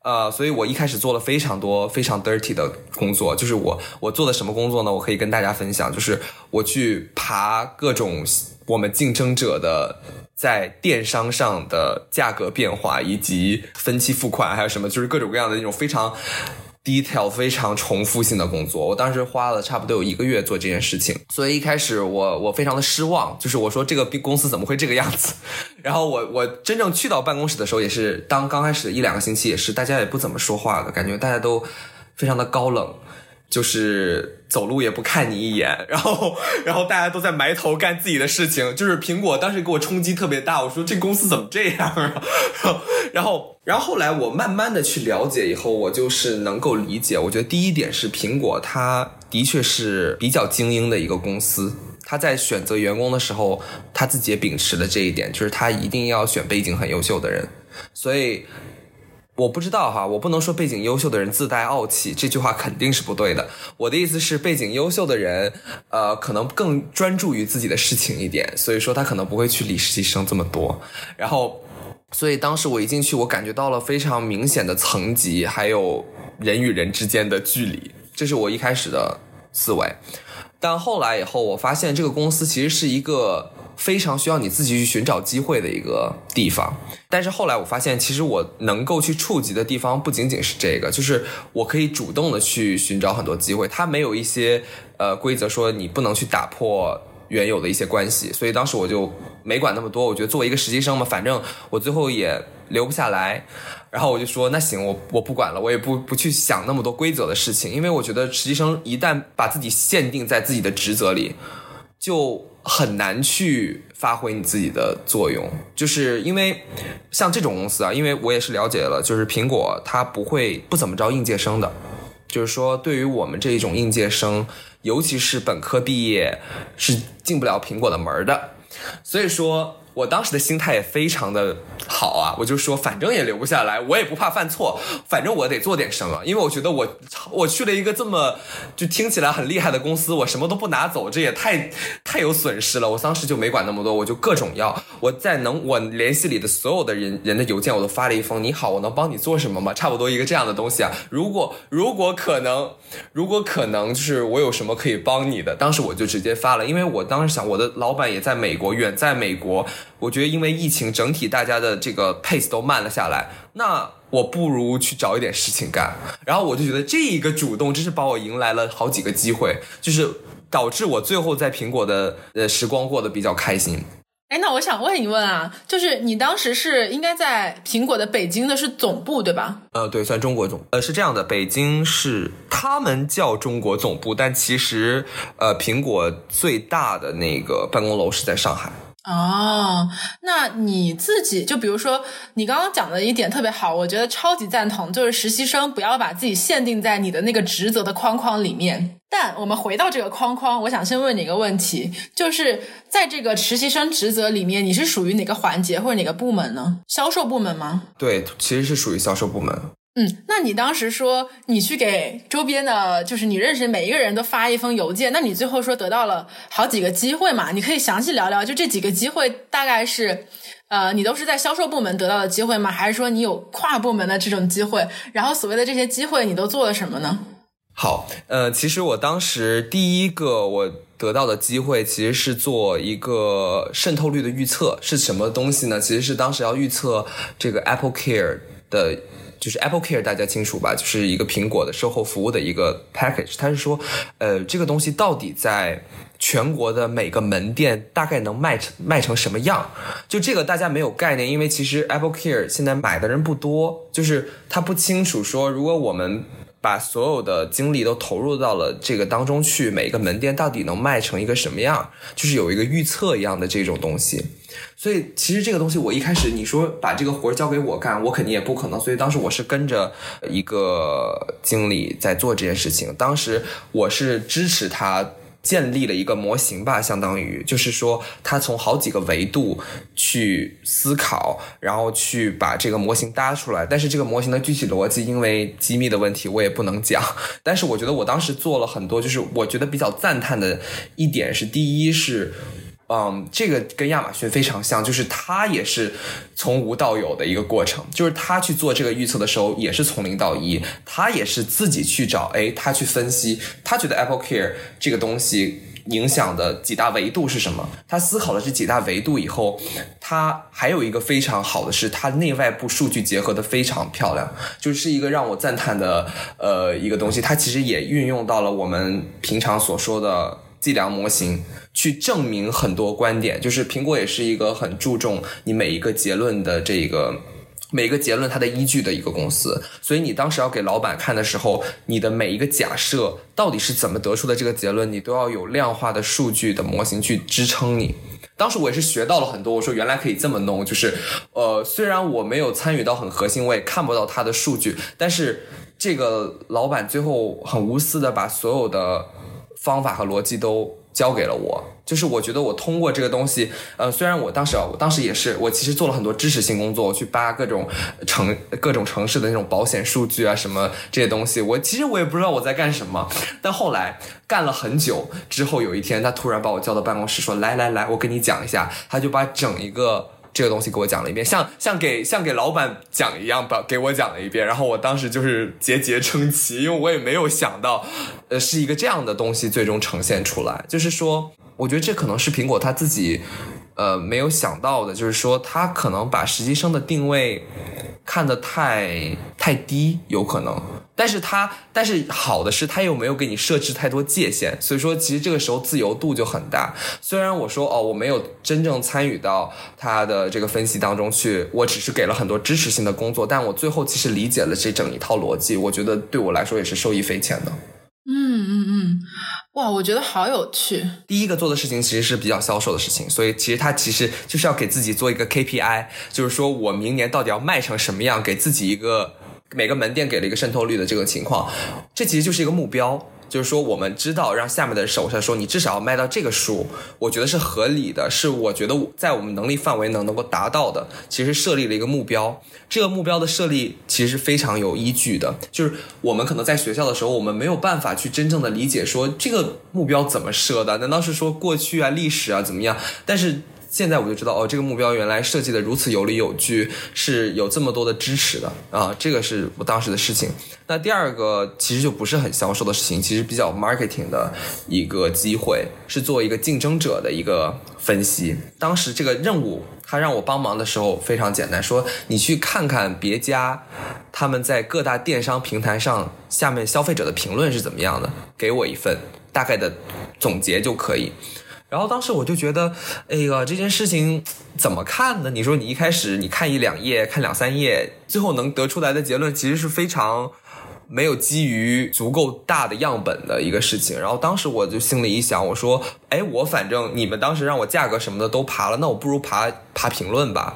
呃，所以我一开始做了非常多非常 dirty 的工作，就是我我做的什么工作呢？我可以跟大家分享，就是我去爬各种我们竞争者的在电商上的价格变化，以及分期付款，还有什么，就是各种各样的那种非常。detail 非常重复性的工作，我当时花了差不多有一个月做这件事情，所以一开始我我非常的失望，就是我说这个公司怎么会这个样子？然后我我真正去到办公室的时候，也是当刚开始一两个星期，也是大家也不怎么说话的感觉，大家都非常的高冷。就是走路也不看你一眼，[laughs] 然后，[laughs] 然后大家都在埋头干自己的事情。就是苹果当时给我冲击特别大，我说这公司怎么这样啊？[laughs] 然后，然后后来我慢慢的去了解以后，我就是能够理解。我觉得第一点是苹果，它的确是比较精英的一个公司。他在选择员工的时候，他自己也秉持了这一点，就是他一定要选背景很优秀的人。所以。我不知道哈，我不能说背景优秀的人自带傲气，这句话肯定是不对的。我的意思是，背景优秀的人，呃，可能更专注于自己的事情一点，所以说他可能不会去理实习生这么多。然后，所以当时我一进去，我感觉到了非常明显的层级，还有人与人之间的距离，这是我一开始的思维。但后来以后，我发现这个公司其实是一个。非常需要你自己去寻找机会的一个地方，但是后来我发现，其实我能够去触及的地方不仅仅是这个，就是我可以主动的去寻找很多机会。它没有一些呃规则说你不能去打破原有的一些关系，所以当时我就没管那么多。我觉得作为一个实习生嘛，反正我最后也留不下来，然后我就说那行，我我不管了，我也不不去想那么多规则的事情，因为我觉得实习生一旦把自己限定在自己的职责里，就。很难去发挥你自己的作用，就是因为像这种公司啊，因为我也是了解了，就是苹果它不会不怎么招应届生的，就是说对于我们这一种应届生，尤其是本科毕业是进不了苹果的门的，所以说。我当时的心态也非常的好啊，我就说反正也留不下来，我也不怕犯错，反正我得做点什么，因为我觉得我我去了一个这么就听起来很厉害的公司，我什么都不拿走，这也太太有损失了。我当时就没管那么多，我就各种要，我在能我联系里的所有的人人的邮件我都发了一封，你好，我能帮你做什么吗？差不多一个这样的东西啊。如果如果可能，如果可能就是我有什么可以帮你的，当时我就直接发了，因为我当时想我的老板也在美国，远在美国。我觉得因为疫情，整体大家的这个 pace 都慢了下来，那我不如去找一点事情干。然后我就觉得这一个主动，真是把我迎来了好几个机会，就是导致我最后在苹果的呃时光过得比较开心。哎，那我想问一问啊，就是你当时是应该在苹果的北京的是总部对吧？呃，对，算中国总，呃，是这样的，北京是他们叫中国总部，但其实呃，苹果最大的那个办公楼是在上海。哦，那你自己就比如说，你刚刚讲的一点特别好，我觉得超级赞同，就是实习生不要把自己限定在你的那个职责的框框里面。但我们回到这个框框，我想先问你一个问题，就是在这个实习生职责里面，你是属于哪个环节或者哪个部门呢？销售部门吗？对，其实是属于销售部门。嗯，那你当时说你去给周边的，就是你认识每一个人都发一封邮件，那你最后说得到了好几个机会嘛？你可以详细聊聊，就这几个机会大概是，呃，你都是在销售部门得到的机会吗？还是说你有跨部门的这种机会？然后所谓的这些机会，你都做了什么呢？好，呃，其实我当时第一个我得到的机会，其实是做一个渗透率的预测，是什么东西呢？其实是当时要预测这个 Apple Care 的。就是 Apple Care，大家清楚吧？就是一个苹果的售后服务的一个 package。他是说，呃，这个东西到底在全国的每个门店大概能卖成卖成什么样？就这个大家没有概念，因为其实 Apple Care 现在买的人不多，就是他不清楚说，如果我们把所有的精力都投入到了这个当中去，每一个门店到底能卖成一个什么样，就是有一个预测一样的这种东西。所以其实这个东西，我一开始你说把这个活儿交给我干，我肯定也不可能。所以当时我是跟着一个经理在做这件事情，当时我是支持他。建立了一个模型吧，相当于就是说，他从好几个维度去思考，然后去把这个模型搭出来。但是这个模型的具体逻辑，因为机密的问题，我也不能讲。但是我觉得我当时做了很多，就是我觉得比较赞叹的一点是，第一是。嗯，这个跟亚马逊非常像，就是它也是从无到有的一个过程，就是他去做这个预测的时候，也是从零到一，他也是自己去找，哎，他去分析，他觉得 Apple Care 这个东西影响的几大维度是什么？他思考了这几大维度以后，他还有一个非常好的是，他内外部数据结合的非常漂亮，就是一个让我赞叹的呃一个东西。它其实也运用到了我们平常所说的计量模型。去证明很多观点，就是苹果也是一个很注重你每一个结论的这个每一个结论它的依据的一个公司，所以你当时要给老板看的时候，你的每一个假设到底是怎么得出的这个结论，你都要有量化的数据的模型去支撑你。当时我也是学到了很多，我说原来可以这么弄，就是呃，虽然我没有参与到很核心，我也看不到它的数据，但是这个老板最后很无私的把所有的方法和逻辑都。交给了我，就是我觉得我通过这个东西，呃，虽然我当时啊，我当时也是，我其实做了很多知识性工作，我去扒各种城各种城市的那种保险数据啊，什么这些东西，我其实我也不知道我在干什么，但后来干了很久之后，有一天他突然把我叫到办公室说，来来来，我跟你讲一下，他就把整一个。这个东西给我讲了一遍，像像给像给老板讲一样，把给我讲了一遍。然后我当时就是节节称奇，因为我也没有想到，呃，是一个这样的东西最终呈现出来。就是说，我觉得这可能是苹果他自己，呃，没有想到的，就是说他可能把实习生的定位看得太太低，有可能。但是他，但是好的是，他又没有给你设置太多界限，所以说其实这个时候自由度就很大。虽然我说哦，我没有真正参与到他的这个分析当中去，我只是给了很多支持性的工作，但我最后其实理解了这整一套逻辑，我觉得对我来说也是受益匪浅的。嗯嗯嗯，哇，我觉得好有趣。第一个做的事情其实是比较销售的事情，所以其实他其实就是要给自己做一个 KPI，就是说我明年到底要卖成什么样，给自己一个。每个门店给了一个渗透率的这个情况，这其实就是一个目标，就是说我们知道让下面的手下说你至少要卖到这个数，我觉得是合理的，是我觉得在我们能力范围能能够达到的，其实设立了一个目标，这个目标的设立其实非常有依据的，就是我们可能在学校的时候，我们没有办法去真正的理解说这个目标怎么设的，难道是说过去啊历史啊怎么样？但是。现在我就知道哦，这个目标原来设计的如此有理有据，是有这么多的支持的啊，这个是我当时的事情。那第二个其实就不是很销售的事情，其实比较 marketing 的一个机会，是做一个竞争者的一个分析。当时这个任务他让我帮忙的时候非常简单，说你去看看别家他们在各大电商平台上下面消费者的评论是怎么样的，给我一份大概的总结就可以。然后当时我就觉得，哎呀，这件事情怎么看呢？你说你一开始你看一两页，看两三页，最后能得出来的结论其实是非常没有基于足够大的样本的一个事情。然后当时我就心里一想，我说，哎，我反正你们当时让我价格什么的都爬了，那我不如爬爬评论吧。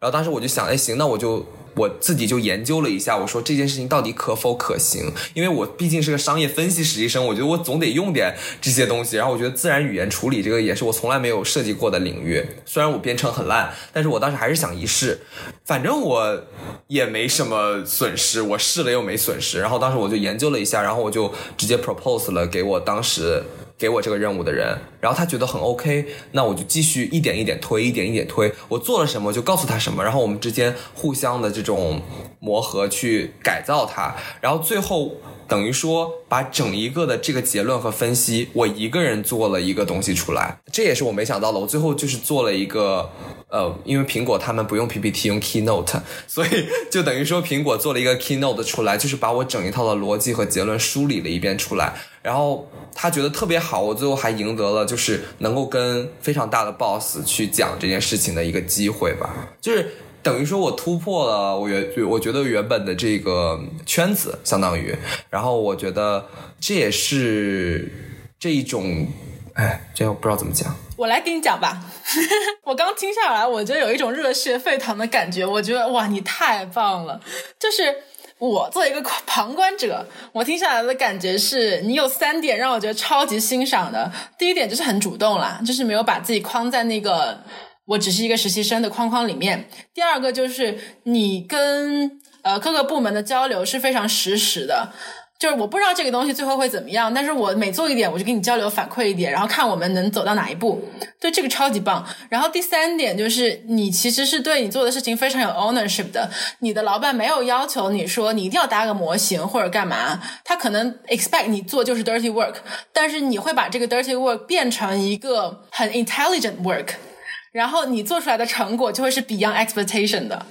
然后当时我就想，哎，行，那我就。我自己就研究了一下，我说这件事情到底可否可行？因为我毕竟是个商业分析实习生，我觉得我总得用点这些东西。然后我觉得自然语言处理这个也是我从来没有涉及过的领域。虽然我编程很烂，但是我当时还是想一试，反正我也没什么损失，我试了又没损失。然后当时我就研究了一下，然后我就直接 propose 了给我当时。给我这个任务的人，然后他觉得很 OK，那我就继续一点一点推，一点一点推。我做了什么就告诉他什么，然后我们之间互相的这种磨合去改造他，然后最后等于说把整一个的这个结论和分析，我一个人做了一个东西出来，这也是我没想到的。我最后就是做了一个，呃，因为苹果他们不用 PPT，用 Keynote，[laughs] 所以就等于说苹果做了一个 Keynote 出来，就是把我整一套的逻辑和结论梳理了一遍出来，然后他觉得特别好，我最后还赢得了就是能够跟非常大的 boss 去讲这件事情的一个机会吧，就是。等于说，我突破了我原我觉得原本的这个圈子，相当于，然后我觉得这也是这一种，哎，这我不知道怎么讲。我来给你讲吧。[laughs] 我刚听下来，我觉得有一种热血沸腾的感觉。我觉得哇，你太棒了！就是我作为一个旁观者，我听下来的感觉是你有三点让我觉得超级欣赏的。第一点就是很主动啦，就是没有把自己框在那个。我只是一个实习生的框框里面。第二个就是你跟呃各个部门的交流是非常实时的，就是我不知道这个东西最后会怎么样，但是我每做一点我就给你交流反馈一点，然后看我们能走到哪一步。对这个超级棒。然后第三点就是你其实是对你做的事情非常有 ownership 的，你的老板没有要求你说你一定要搭个模型或者干嘛，他可能 expect 你做就是 dirty work，但是你会把这个 dirty work 变成一个很 intelligent work。然后你做出来的成果就会是 beyond expectation 的，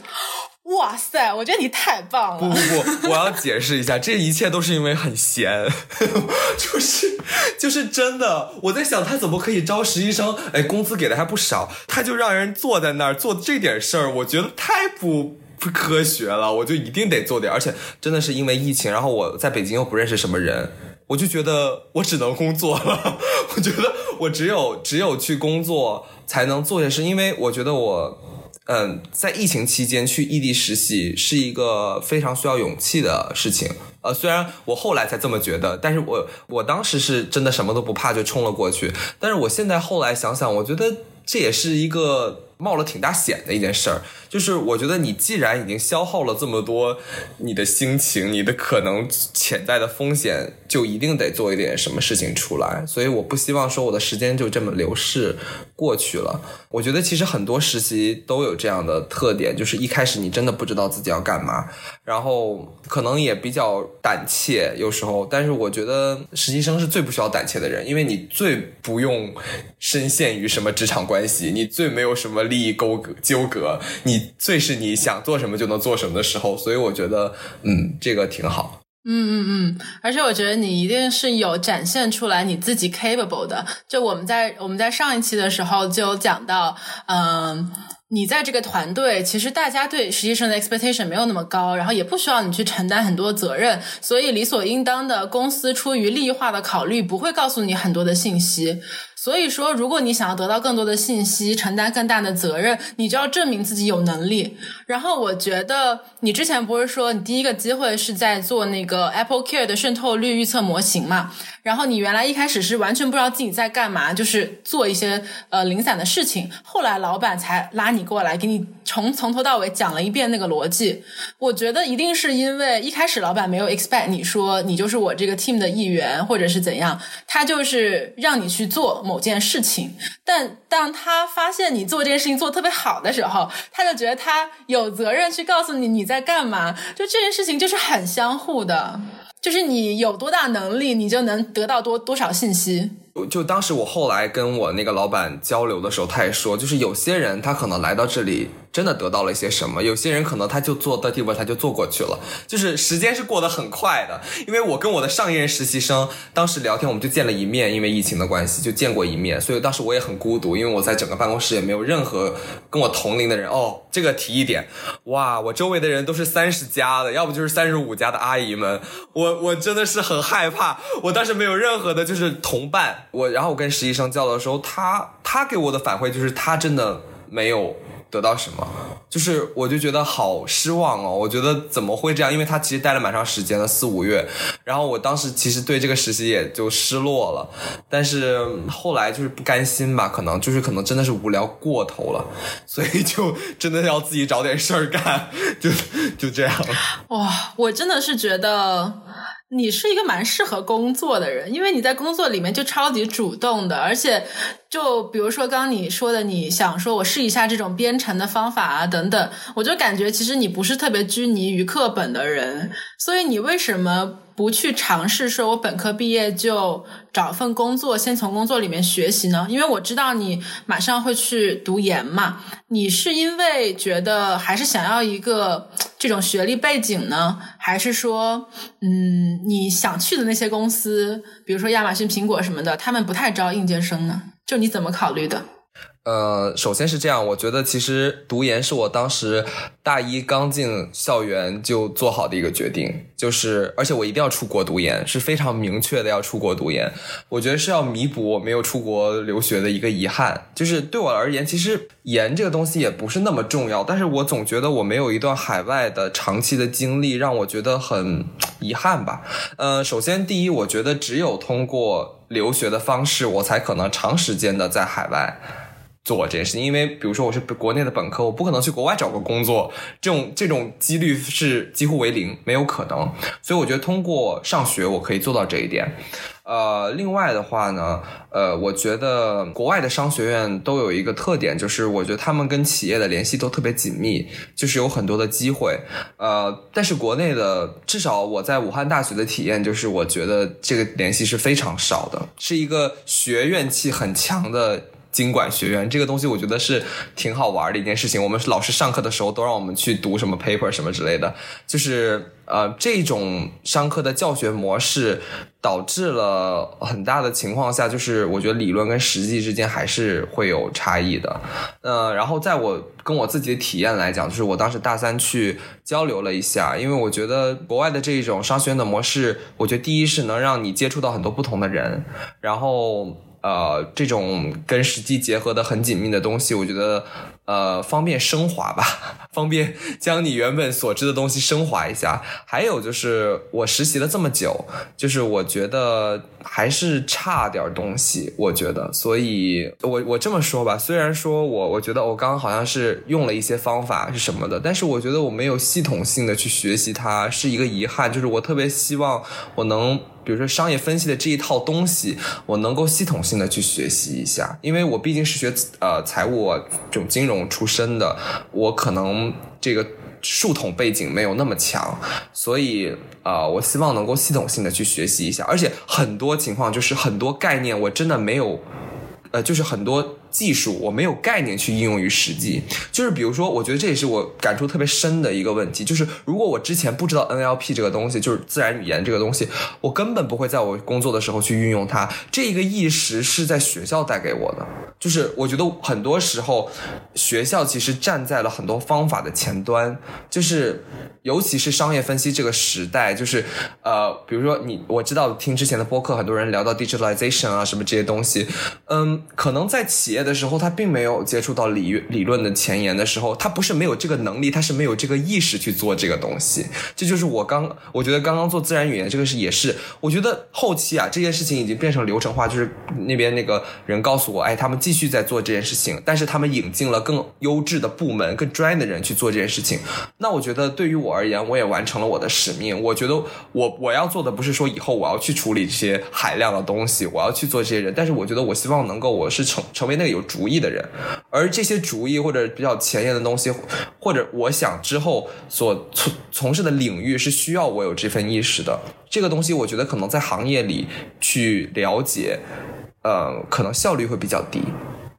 哇塞！我觉得你太棒了。不不不，我要解释一下，这一切都是因为很闲，[laughs] 就是就是真的。我在想他怎么可以招实习生，哎，工资给的还不少，他就让人坐在那儿做这点事儿，我觉得太不不科学了。我就一定得做点，而且真的是因为疫情，然后我在北京又不认识什么人。我就觉得我只能工作了，[laughs] 我觉得我只有只有去工作才能做些事，因为我觉得我，嗯，在疫情期间去异地实习是一个非常需要勇气的事情。呃，虽然我后来才这么觉得，但是我我当时是真的什么都不怕就冲了过去。但是我现在后来想想，我觉得这也是一个冒了挺大险的一件事儿。就是我觉得你既然已经消耗了这么多你的心情，你的可能潜在的风险，就一定得做一点什么事情出来。所以我不希望说我的时间就这么流逝过去了。我觉得其实很多实习都有这样的特点，就是一开始你真的不知道自己要干嘛，然后可能也比较胆怯，有时候。但是我觉得实习生是最不需要胆怯的人，因为你最不用深陷于什么职场关系，你最没有什么利益勾葛纠葛，你。最是你想做什么就能做什么的时候，所以我觉得，嗯，这个挺好。嗯嗯嗯，而且我觉得你一定是有展现出来你自己 capable 的。就我们在我们在上一期的时候就讲到，嗯，你在这个团队，其实大家对实习生的 expectation 没有那么高，然后也不需要你去承担很多责任，所以理所应当的，公司出于利益化的考虑，不会告诉你很多的信息。所以说，如果你想要得到更多的信息，承担更大的责任，你就要证明自己有能力。然后，我觉得你之前不是说你第一个机会是在做那个 Apple Care 的渗透率预测模型嘛？然后你原来一开始是完全不知道自己在干嘛，就是做一些呃零散的事情。后来老板才拉你过来，给你从从头到尾讲了一遍那个逻辑。我觉得一定是因为一开始老板没有 expect 你说你就是我这个 team 的一员，或者是怎样，他就是让你去做某件事情。但当他发现你做这件事情做特别好的时候，他就觉得他有责任去告诉你你在干嘛。就这件事情就是很相互的。就是你有多大能力，你就能得到多多少信息。就当时我后来跟我那个老板交流的时候，他也说，就是有些人他可能来到这里。真的得到了一些什么？有些人可能他就做的地方他就做过去了，就是时间是过得很快的。因为我跟我的上一任实习生当时聊天，我们就见了一面，因为疫情的关系就见过一面，所以当时我也很孤独，因为我在整个办公室也没有任何跟我同龄的人。哦，这个提一点，哇，我周围的人都是三十加的，要不就是三十五加的阿姨们，我我真的是很害怕。我当时没有任何的就是同伴，我然后我跟实习生交流的时候，他他给我的反馈就是他真的没有。得到什么？就是我就觉得好失望哦！我觉得怎么会这样？因为他其实待了蛮长时间的，四五月。然后我当时其实对这个实习也就失落了，但是后来就是不甘心吧，可能就是可能真的是无聊过头了，所以就真的要自己找点事儿干，就就这样。哇，我真的是觉得。你是一个蛮适合工作的人，因为你在工作里面就超级主动的，而且就比如说刚刚你说的，你想说我试一下这种编程的方法啊等等，我就感觉其实你不是特别拘泥于课本的人，所以你为什么？不去尝试说我本科毕业就找份工作，先从工作里面学习呢？因为我知道你马上会去读研嘛，你是因为觉得还是想要一个这种学历背景呢，还是说，嗯，你想去的那些公司，比如说亚马逊、苹果什么的，他们不太招应届生呢？就你怎么考虑的？呃，首先是这样，我觉得其实读研是我当时大一刚进校园就做好的一个决定，就是而且我一定要出国读研，是非常明确的要出国读研。我觉得是要弥补我没有出国留学的一个遗憾。就是对我而言，其实研这个东西也不是那么重要，但是我总觉得我没有一段海外的长期的经历，让我觉得很遗憾吧。呃，首先第一，我觉得只有通过留学的方式，我才可能长时间的在海外。做这件事情，因为比如说我是国内的本科，我不可能去国外找个工作，这种这种几率是几乎为零，没有可能。所以我觉得通过上学我可以做到这一点。呃，另外的话呢，呃，我觉得国外的商学院都有一个特点，就是我觉得他们跟企业的联系都特别紧密，就是有很多的机会。呃，但是国内的，至少我在武汉大学的体验，就是我觉得这个联系是非常少的，是一个学院气很强的。经管学院这个东西，我觉得是挺好玩的一件事情。我们老师上课的时候都让我们去读什么 paper 什么之类的，就是呃这种上课的教学模式，导致了很大的情况下，就是我觉得理论跟实际之间还是会有差异的。呃，然后在我跟我自己的体验来讲，就是我当时大三去交流了一下，因为我觉得国外的这一种商学院的模式，我觉得第一是能让你接触到很多不同的人，然后。呃，这种跟实际结合的很紧密的东西，我觉得呃方便升华吧，[laughs] 方便将你原本所知的东西升华一下。还有就是我实习了这么久，就是我觉得还是差点东西，我觉得。所以我我这么说吧，虽然说我我觉得我刚刚好像是用了一些方法是什么的，但是我觉得我没有系统性的去学习它，是一个遗憾。就是我特别希望我能。比如说商业分析的这一套东西，我能够系统性的去学习一下，因为我毕竟是学呃财务这种金融出身的，我可能这个树统背景没有那么强，所以啊，我希望能够系统性的去学习一下，而且很多情况就是很多概念我真的没有，呃，就是很多。技术我没有概念去应用于实际，就是比如说，我觉得这也是我感触特别深的一个问题，就是如果我之前不知道 NLP 这个东西，就是自然语言这个东西，我根本不会在我工作的时候去运用它。这一个意识是在学校带给我的，就是我觉得很多时候学校其实站在了很多方法的前端，就是尤其是商业分析这个时代，就是呃，比如说你我知道听之前的播客，很多人聊到 digitalization 啊什么这些东西，嗯，可能在企业。的时候，他并没有接触到理理论的前沿的时候，他不是没有这个能力，他是没有这个意识去做这个东西。这就是我刚，我觉得刚刚做自然语言这个是也是，我觉得后期啊这件事情已经变成流程化，就是那边那个人告诉我，哎，他们继续在做这件事情，但是他们引进了更优质的部门、更专业的人去做这件事情。那我觉得对于我而言，我也完成了我的使命。我觉得我我要做的不是说以后我要去处理这些海量的东西，我要去做这些人，但是我觉得我希望能够我是成成为那有。主意的人，而这些主意或者比较前沿的东西，或者我想之后所从从事的领域是需要我有这份意识的。这个东西，我觉得可能在行业里去了解，呃，可能效率会比较低。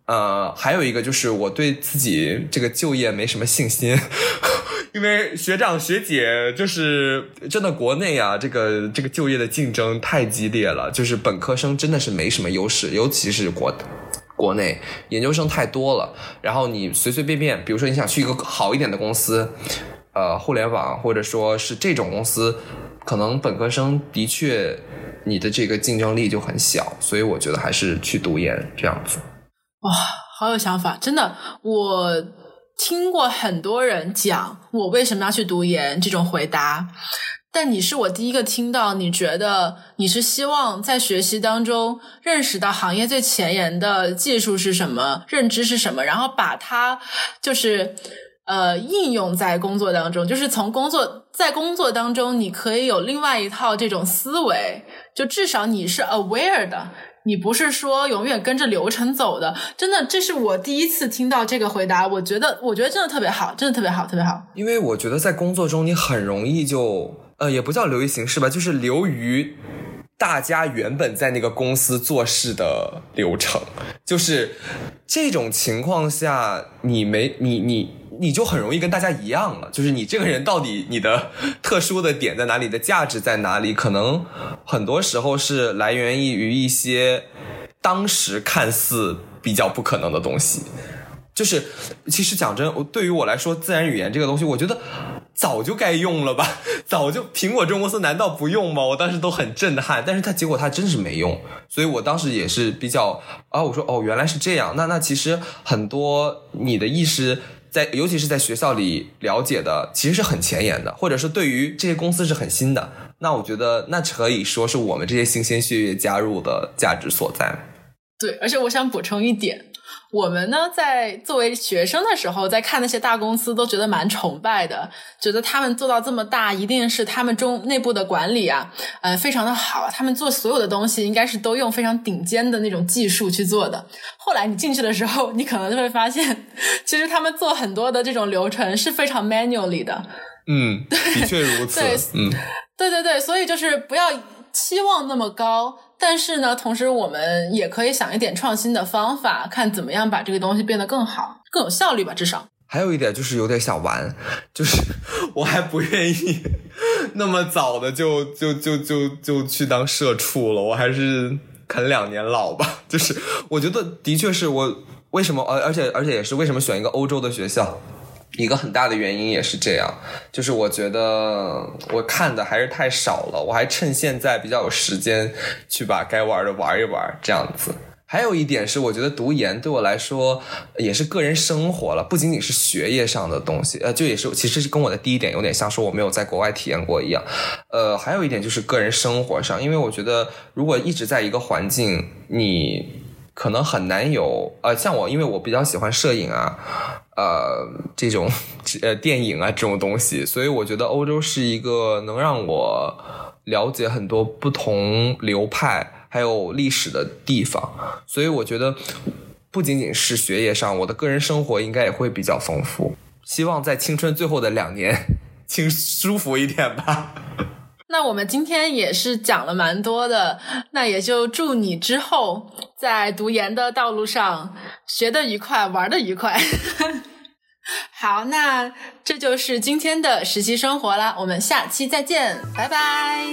呃，还有一个就是我对自己这个就业没什么信心，[laughs] 因为学长学姐就是真的国内啊，这个这个就业的竞争太激烈了，就是本科生真的是没什么优势，尤其是国。国内研究生太多了，然后你随随便便，比如说你想去一个好一点的公司，呃，互联网或者说是这种公司，可能本科生的确你的这个竞争力就很小，所以我觉得还是去读研这样子。哇，好有想法，真的，我听过很多人讲我为什么要去读研这种回答。但你是我第一个听到，你觉得你是希望在学习当中认识到行业最前沿的技术是什么，认知是什么，然后把它就是呃应用在工作当中，就是从工作在工作当中，你可以有另外一套这种思维，就至少你是 aware 的，你不是说永远跟着流程走的。真的，这是我第一次听到这个回答，我觉得我觉得真的特别好，真的特别好，特别好。因为我觉得在工作中你很容易就。呃，也不叫流于形式吧，就是流于大家原本在那个公司做事的流程。就是这种情况下，你没你你你就很容易跟大家一样了。就是你这个人到底你的 [laughs] 特殊的点在哪里，的价值在哪里？可能很多时候是来源于一些当时看似比较不可能的东西。就是，其实讲真，对于我来说，自然语言这个东西，我觉得早就该用了吧，[laughs] 早就苹果中公司难道不用吗？我当时都很震撼，但是它结果它真是没用，所以我当时也是比较啊，我说哦，原来是这样，那那其实很多你的意识在，尤其是在学校里了解的，其实是很前沿的，或者是对于这些公司是很新的，那我觉得那可以说是我们这些新鲜血液加入的价值所在。对，而且我想补充一点。我们呢，在作为学生的时候，在看那些大公司，都觉得蛮崇拜的，觉得他们做到这么大，一定是他们中内部的管理啊，呃，非常的好。他们做所有的东西，应该是都用非常顶尖的那种技术去做的。后来你进去的时候，你可能就会发现，其实他们做很多的这种流程是非常 manually 的。嗯，的确如此。嗯，对对对，所以就是不要期望那么高。但是呢，同时我们也可以想一点创新的方法，看怎么样把这个东西变得更好、更有效率吧。至少还有一点就是有点想玩，就是 [laughs] 我还不愿意那么早的就就就就就去当社畜了，我还是啃两年老吧。[laughs] 就是我觉得的确是我为什么，而而且而且也是为什么选一个欧洲的学校。一个很大的原因也是这样，就是我觉得我看的还是太少了，我还趁现在比较有时间去把该玩的玩一玩，这样子。还有一点是，我觉得读研对我来说也是个人生活了，不仅仅是学业上的东西，呃，就也是其实是跟我的第一点有点像，说我没有在国外体验过一样。呃，还有一点就是个人生活上，因为我觉得如果一直在一个环境，你可能很难有，呃，像我，因为我比较喜欢摄影啊。呃，这种呃电影啊这种东西，所以我觉得欧洲是一个能让我了解很多不同流派还有历史的地方。所以我觉得不仅仅是学业上，我的个人生活应该也会比较丰富。希望在青春最后的两年，[laughs] 请舒服一点吧。那我们今天也是讲了蛮多的，那也就祝你之后在读研的道路上学的愉快，玩的愉快。[laughs] 好，那这就是今天的实习生活啦，我们下期再见，拜拜。